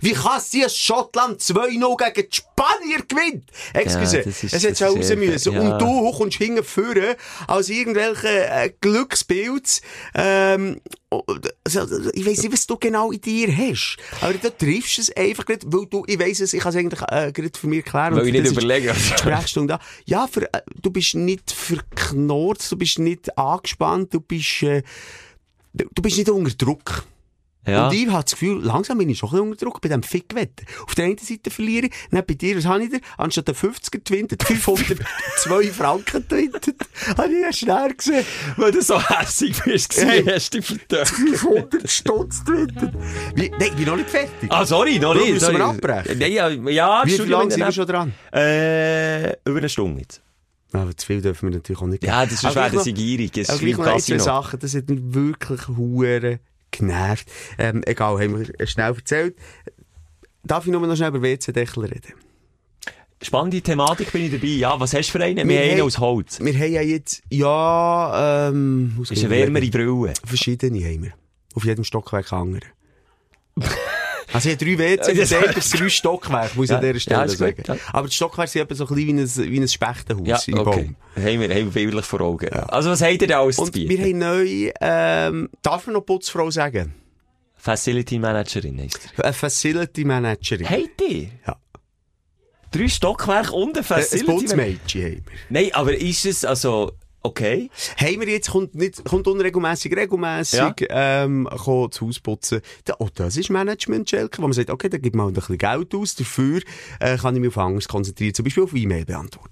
Speaker 4: Wie kann es sein, Schottland 2-0 gegen die Spanier gewinnt? Excuse,
Speaker 5: Ja, ist-
Speaker 4: es hätte schon raus müssen.
Speaker 5: ja.
Speaker 4: Und du kommst hinten vorne als irgendwelche äh, Glücksbilds, ähm, also, ich weiss nicht, was du genau in dir hast. Aber du triffst es einfach nicht, weil du, ich weiss es, ich kann es eigentlich äh, gerade für mich erklären.
Speaker 5: Weil ich nicht überlege.
Speaker 4: Sprechstunde da. Ja, für, äh, du bist nicht verknurrt, du bist nicht angespannt, du bist, äh, du bist nicht unter Druck.
Speaker 5: Ja.
Speaker 4: Und ich habe das Gefühl, langsam bin ich schon ein bisschen unter Druck bei diesem Fickwetter. Auf der einen Seite verliere ich, dann bei dir, was habe ich da? Anstatt der 50er gewinnt, 502 Franken gewinnt. habe ich ja schnell gesehen.
Speaker 5: Weil du so hässig bist,
Speaker 4: Hey.
Speaker 5: hast du dich verdammt.
Speaker 4: 500 Stutz gewinnt. Nein, ich bin noch nicht fertig.
Speaker 5: Ah, sorry, noch nicht.
Speaker 4: müssen wir
Speaker 5: sorry.
Speaker 4: abbrechen?
Speaker 5: Ja, ja, ja
Speaker 4: Wie lange sind wir
Speaker 5: dann-
Speaker 4: schon dran?
Speaker 5: Äh, über eine Stunde jetzt.
Speaker 4: Aber zu viel dürfen wir natürlich auch nicht
Speaker 5: Ja, das ist werden
Speaker 4: gleich
Speaker 5: sie gierig. Es ist
Speaker 4: noch ein, zwei. Sachen, das hat mich wirklich hure genervt. Ähm, egal, haben wir schnell erzählt. Darf ich nur noch schnell über WC-Deckel reden?
Speaker 5: Spannende Thematik bin ich dabei. Ja, was hast du für einen?
Speaker 4: Wir
Speaker 5: Wir haben einen aus Holz.
Speaker 4: Wir haben ja jetzt, ja, ähm,
Speaker 5: Ist eine wärmere Brille.
Speaker 4: Verschiedene haben wir. Auf jedem Stockwerk andere. Also ich habe drei WC,
Speaker 5: Das-
Speaker 4: das drei Stockwerk, muss ich
Speaker 5: Ja,
Speaker 4: an dieser Stelle
Speaker 5: ja,
Speaker 4: sagen.
Speaker 5: gut, ja.
Speaker 4: Aber die Stockwerke sind eben so ein bisschen wie ein, wie ein Spechtenhaus
Speaker 5: Ja,
Speaker 4: im
Speaker 5: okay.
Speaker 4: Baum.
Speaker 5: Haben wir, haben wir bildlich vor Augen. Also was habt ihr da alles zu
Speaker 4: Und
Speaker 5: bieten?
Speaker 4: wir haben neu, ähm, darf man noch Putzfrau sagen?
Speaker 5: Facility Managerin heisst.
Speaker 4: Eine Facility Managerin.
Speaker 5: Habt ihr?
Speaker 4: Ja.
Speaker 5: Drei Stockwerke und ein
Speaker 4: Äh, Ein
Speaker 5: Facility
Speaker 4: Putzmädchen haben wir.
Speaker 5: Nein, aber ist es also, okay?
Speaker 4: Haben wir jetzt, kommt, nicht, kommt unregelmässig, regelmässig,
Speaker 5: Ja.
Speaker 4: ähm, kommt das Haus putzen. Da, oh, das ist Management, Schelke, wo man sagt, okay, da gibt man ein bisschen Geld aus, dafür, äh, kann ich mich auf anderes konzentrieren, zum Beispiel auf E-Mail beantworten.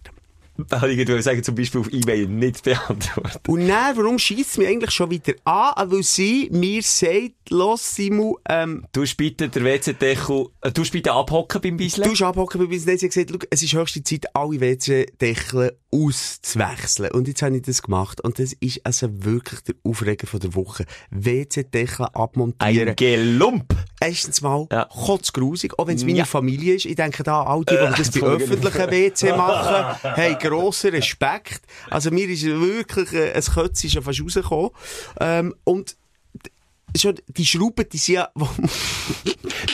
Speaker 5: Da ich gerade sagen, zum Beispiel auf E-Mail nicht beantworten.
Speaker 4: Und dann, warum schießt es mich eigentlich schon wieder an? Weil sie mir sagt, los, Simu, ähm,
Speaker 5: Du hast bitte den WC-Deckel, äh, du hast bitte abhocken beim Bisle.
Speaker 4: du hast abhocken bei uns. Dann hat sie gesagt, es ist höchste Zeit, alle WC-Deckel auszuwechseln. Und jetzt habe ich das gemacht. Und das ist also wirklich der Aufreger von der Woche. WC-Deckel abmontieren.
Speaker 5: Ein Gelump.
Speaker 4: Erstens mal,
Speaker 5: Ja.
Speaker 4: kotzgrusig, auch wenn es meine
Speaker 5: Ja.
Speaker 4: Familie ist. Ich denke da, all die, die das bei öffentlichen WC machen, haben grossen Respekt. Also mir ist wirklich äh, ein Kötz schon fast rausgekommen. Ähm, und schon, die Schrauben, die sind ja,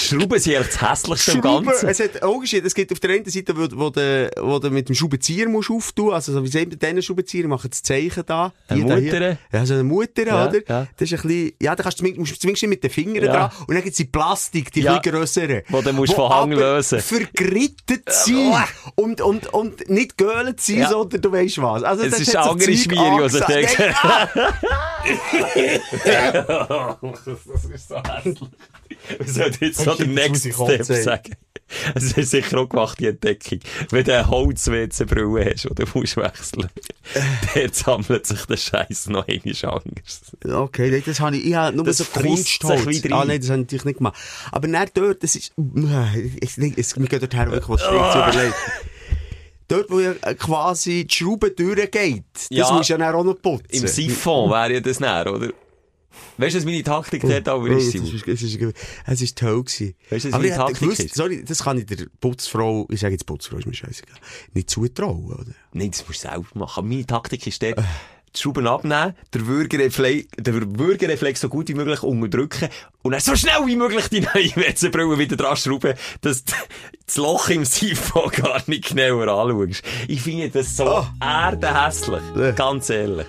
Speaker 5: Schrauben sind eigentlich das hässlichste im Ganzen.
Speaker 4: es hat Unterschied. Es gibt auf der einen Seite, wo, wo, du, wo du mit dem Schraubenzieher musst auftun, also so wie sie mit diesen Schraubenzieher machen das Zeichen da.
Speaker 5: Eine
Speaker 4: Die da hier.
Speaker 5: Mutter.
Speaker 4: Ja, so eine Mutter,
Speaker 5: Ja,
Speaker 4: oder?
Speaker 5: ja.
Speaker 4: Das ist ein bisschen, ja, da kannst du musst du zumindest nicht mit den Fingern
Speaker 5: Ja.
Speaker 4: dran. Und dann gibt es die Plastik, die
Speaker 5: Ja.
Speaker 4: viel grösseren.
Speaker 5: Wo du musst
Speaker 4: Wo
Speaker 5: von Hang lösen.
Speaker 4: vergrittet sind. und, und, und nicht göhlt sind,
Speaker 5: Ja.
Speaker 4: sondern du weißt was. Also,
Speaker 5: Es
Speaker 4: das
Speaker 5: ist andere Schmiere, was ich denke. Das ist so hässlich. Wir sollten jetzt so
Speaker 4: Jetzt
Speaker 5: Next
Speaker 4: ich
Speaker 5: Step sagen. Es ist sicher auch gemacht, die Entdeckung. Wenn du eine Holz-WC-Brille hast, oder musst wechseln, dann sammelt sich der Scheiß noch einmal anders.
Speaker 4: Okay, nein, das habe ich, ich habe nur
Speaker 5: Das
Speaker 4: so Kunstholz. Ah,
Speaker 5: ein.
Speaker 4: nein, das habe ich natürlich nicht gemacht. Aber dann dort, das ist, ich, ich, ich, mir geht dorthin wirklich was schräg zu überlegen. Dort, wo ja quasi die Schraube durchgeht, das
Speaker 5: Ja.
Speaker 4: musst du ja dann auch noch putzen.
Speaker 5: Im Siphon wäre ja das näher, oder? Weißt du, was meine Taktik dort aber
Speaker 4: Oh,
Speaker 5: ist? Simon?
Speaker 4: es ist toll gewesen.
Speaker 5: Weißt du, was
Speaker 4: Aber
Speaker 5: meine Taktik
Speaker 4: gewusst,
Speaker 5: ist?
Speaker 4: sorry, das kann ich der Putzfrau, ich sage jetzt Putzfrau, ist mir scheißegal, nicht zutrauen, oder?
Speaker 5: Nein, das musst du selber machen. Aber meine Taktik ist dort, die Schrauben abnehmen, den Würgereflex, den Würgereflex so gut wie möglich unterdrücken und dann so schnell wie möglich die neue WC-Brille wieder dran schrauben, dass du das Loch im Siphon gar nicht genauer anschaust. Ich finde das so
Speaker 4: Oh.
Speaker 5: erdehässlich.
Speaker 4: Äh.
Speaker 5: Ganz ehrlich.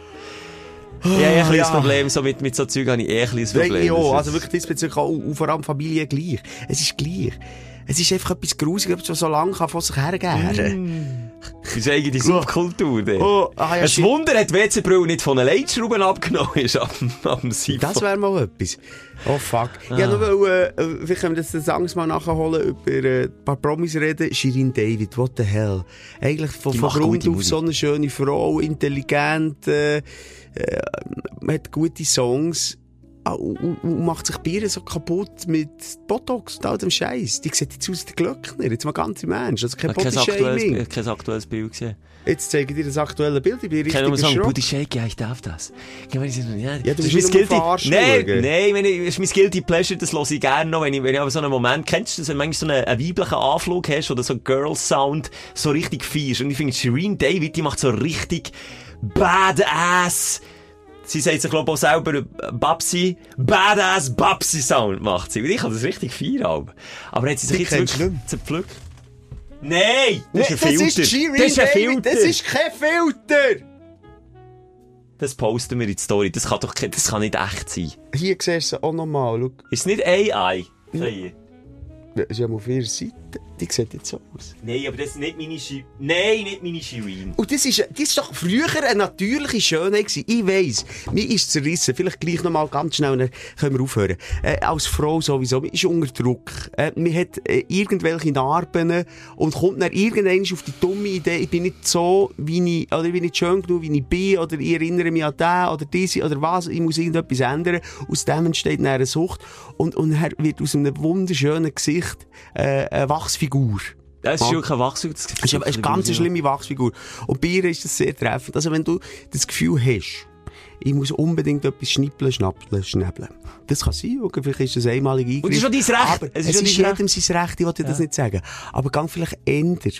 Speaker 5: Ich habe eh ein
Speaker 4: ja.
Speaker 5: Problem, so mit, mit so Zeug habe ich eh ein kleines Problem.
Speaker 4: ja, also wirklich diesbezüglich auch, und vor allem Familie gleich. Es ist gleich. Es ist einfach etwas Grusiges, etwas, was so lange kann von sich hergeben.
Speaker 5: Das ist eigene Subkultur.
Speaker 4: Oh, ah, ja,
Speaker 5: Ein
Speaker 4: shit.
Speaker 5: Wunder hat WC-Brille nicht von den Leitschrauben abgenommen, ist ab dem Siphon.
Speaker 4: Das wäre mal etwas. Oh fuck.
Speaker 5: Ah.
Speaker 4: wollte noch, wollen, äh, vielleicht können wir das Angst mal nachholen, über äh, ein paar Promis reden. Shirin David, what the hell. Eigentlich von, von Grund auf so eine schöne Frau, intelligent, äh, äh, hat gute Songs. Und, macht sich Bier so kaputt mit Botox und all dem Scheiß. Die sieht jetzt aus wie der Glöckner. Jetzt mal ganz im Ernst. Also kein
Speaker 5: Ich habe kein aktuelles,
Speaker 4: Body-Shaming.
Speaker 5: kein aktuelles Bild gesehen.
Speaker 4: Jetzt zeige ich dir das aktuelle Bild. Ich bin
Speaker 5: Ich kann
Speaker 4: richtig
Speaker 5: sagen, Shake, ja, ich darf das. Ja, ich, ja,
Speaker 4: du
Speaker 5: das ist mein Guilty, nein, nein, wenn ich, das ist mein Guilty Pleasure, das höre ich gerne noch, wenn ich, wenn ich aber so einen Moment, kennst du das, wenn du manchmal so einen, einen weiblichen Anflug hast oder so Girl Sound so richtig feierst. Und ich finde, Shireen David, die macht so richtig badass, Sie sagt sich, glaube ich, auch selber, Babsi, Badass Babsi Sound macht sie. Und ich kann das richtig feiern. aber- Aber hat sie sich
Speaker 4: Die
Speaker 5: jetzt wirklich zerpflückt? Nein! Das
Speaker 4: Nee,
Speaker 5: ist ein Filter.
Speaker 4: Das ist Shirin
Speaker 5: das ist ein Filter.
Speaker 4: Das ist kein Filter.
Speaker 5: Das posten wir in die Story. Das kann doch das kann nicht echt sein.
Speaker 4: Hier siehst du sie auch nochmal.
Speaker 5: Ist es nicht AI? Hier.
Speaker 4: Das ist ja auf ihrer Seite. Die sieht jetzt so aus.
Speaker 5: Nein, aber das ist nicht meine Shi Nein, nicht meine Shirin.
Speaker 4: Und das ist, das ist doch früher eine natürliche Schönheit gewesen. Ich weiss, mir ist zerrissen. Vielleicht gleich noch mal ganz schnell, dann können wir aufhören. Äh, als Frau sowieso, man ist unter Druck. Äh, man hat äh, irgendwelche Narben und kommt dann irgendwann auf die dumme Idee, ich bin nicht so, wie ich, oder ich bin nicht schön genug, wie ich bin, oder ich erinnere mich an den, oder diese, oder was, ich muss irgendetwas ändern. Aus dem entsteht dann eine Sucht. Und, und dann wird aus einem wunderschönen Gesicht äh, Wachsfigur.
Speaker 5: Das ist wirklich ein Wachstum. Das
Speaker 4: Das ist eine, eine ganz schlimme Wachsfigur. Und bei ihr ist das sehr treffend. Also wenn du das Gefühl hast, ich muss unbedingt etwas schnippeln, schnappeln, schnäbeln. Das kann sein, okay, vielleicht ist das einmalig Eingriff.
Speaker 5: Und es ist schon dein Recht.
Speaker 4: Aber
Speaker 5: Es
Speaker 4: es
Speaker 5: ist
Speaker 4: ist,
Speaker 5: schon dein
Speaker 4: jedem sein Recht, ich wollte das
Speaker 5: Ja.
Speaker 4: nicht sagen. Aber gang vielleicht ändern.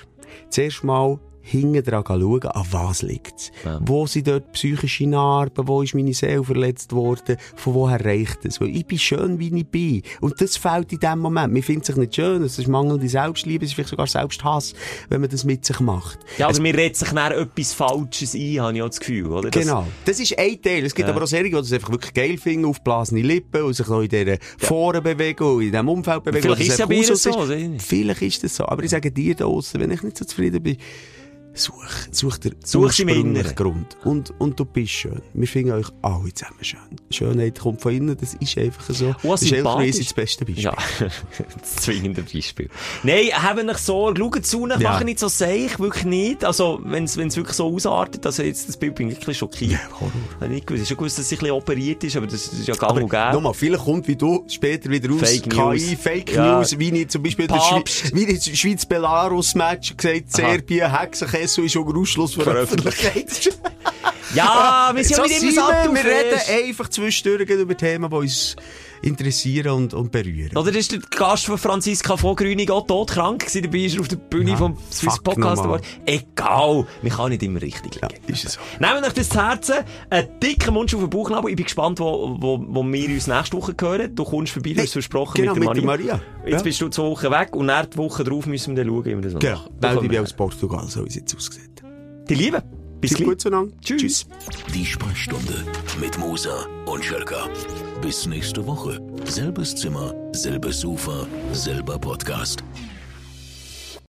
Speaker 4: Zuerst mal hinten dran schauen, an was liegt's.
Speaker 5: Ja.
Speaker 4: Wo sind dort psychische Narben, wo ist meine Seele verletzt worden, von woher reicht es? Weil ich bin schön, wie ich bin. Und das fehlt in dem Moment. Man findet sich nicht schön, es ist mangelnde Selbstliebe, es ist vielleicht sogar Selbsthass, wenn man das mit sich macht.
Speaker 5: Ja, also mir redet sich dann etwas Falsches ein, habe ich auch das Gefühl, oder? Das-
Speaker 4: Genau. Das ist ein Teil. Es gibt
Speaker 5: Ja.
Speaker 4: aber auch Serien, die das einfach wirklich geil finden, aufblasene Lippen und sich noch in dieser Foren bewegen und in diesem Umfeld bewegen.
Speaker 5: Vielleicht ist es ja bei so, nicht.
Speaker 4: Vielleicht ist das so. Aber ich sage dir da draussen, wenn ich nicht so zufrieden bin, such, such dir
Speaker 5: Such
Speaker 4: ursprünglichen. Grund. Und, und du bist schön. Wir finden euch alle zusammen schön. Schönheit kommt von innen, das ist einfach so.
Speaker 5: Oh,
Speaker 4: das ist. Elfriede das beste Beispiel.
Speaker 5: Ja, das zwingende Beispiel. Nein, haben euch so, schaut zu,
Speaker 4: Ja.
Speaker 5: machen nicht so seich, wirklich nicht. Also, wenn es wirklich so ausartet, also jetzt das Bild bin ich wirklich schockiert.
Speaker 4: Horror.
Speaker 5: Habe ich nicht gewusst. Ich habe gewusst, dass sie ein bisschen operiert ist, aber das ist ja gang
Speaker 4: Aber
Speaker 5: und gäbe.
Speaker 4: nochmal, vielleicht kommt wie du später wieder raus,
Speaker 5: Fake News.
Speaker 4: KI, Fake
Speaker 5: Ja.
Speaker 4: News, wie ich zum Beispiel
Speaker 5: Papst.
Speaker 4: Der Schweiz-Belarus-Match gesagt. Serbien, Hexenkessel ist unter Ausschluss von der Öffentlichkeit.
Speaker 5: Ja, wir sind
Speaker 4: so
Speaker 5: ja
Speaker 4: sind
Speaker 5: immer satt
Speaker 4: wir, reden einfach zwischendurch über Themen, die uns interessieren und, und berühren.
Speaker 5: Oder ist der Gast von Franziska von Grünig auch todkrank gewesen? Dabei ist er auf der Bühne
Speaker 4: Ja,
Speaker 5: vom Swiss Podcast. Award. Egal, man kann nicht immer richtig
Speaker 4: ja,
Speaker 5: liegen.
Speaker 4: ist es so.
Speaker 5: Nehmen wir euch das zu Herzen. Ein dicker Mund auf den Bauchnabel. Ich bin gespannt, wo, wo, wo wir uns nächste Woche hören. Du kommst vorbei, du hast versprochen,
Speaker 4: genau,
Speaker 5: mit der
Speaker 4: mit der
Speaker 5: Maria.
Speaker 4: Maria.
Speaker 5: Jetzt
Speaker 4: Ja.
Speaker 5: bist du zwei Wochen weg und nach die Woche drauf müssen wir dann schauen, wie wir das noch
Speaker 4: Genau.
Speaker 5: machen.
Speaker 4: Melde
Speaker 5: kommen
Speaker 4: ich aus Portugal, so wie es jetzt aussieht.
Speaker 5: Die Liebe. Bis
Speaker 4: Bis
Speaker 5: gleich.
Speaker 4: gut zueinander.
Speaker 5: Tschüss.
Speaker 3: Die Sprechstunde mit Musa und Schelka. Bis nächste Woche. Selbes Zimmer, selbes Sofa, selber Podcast.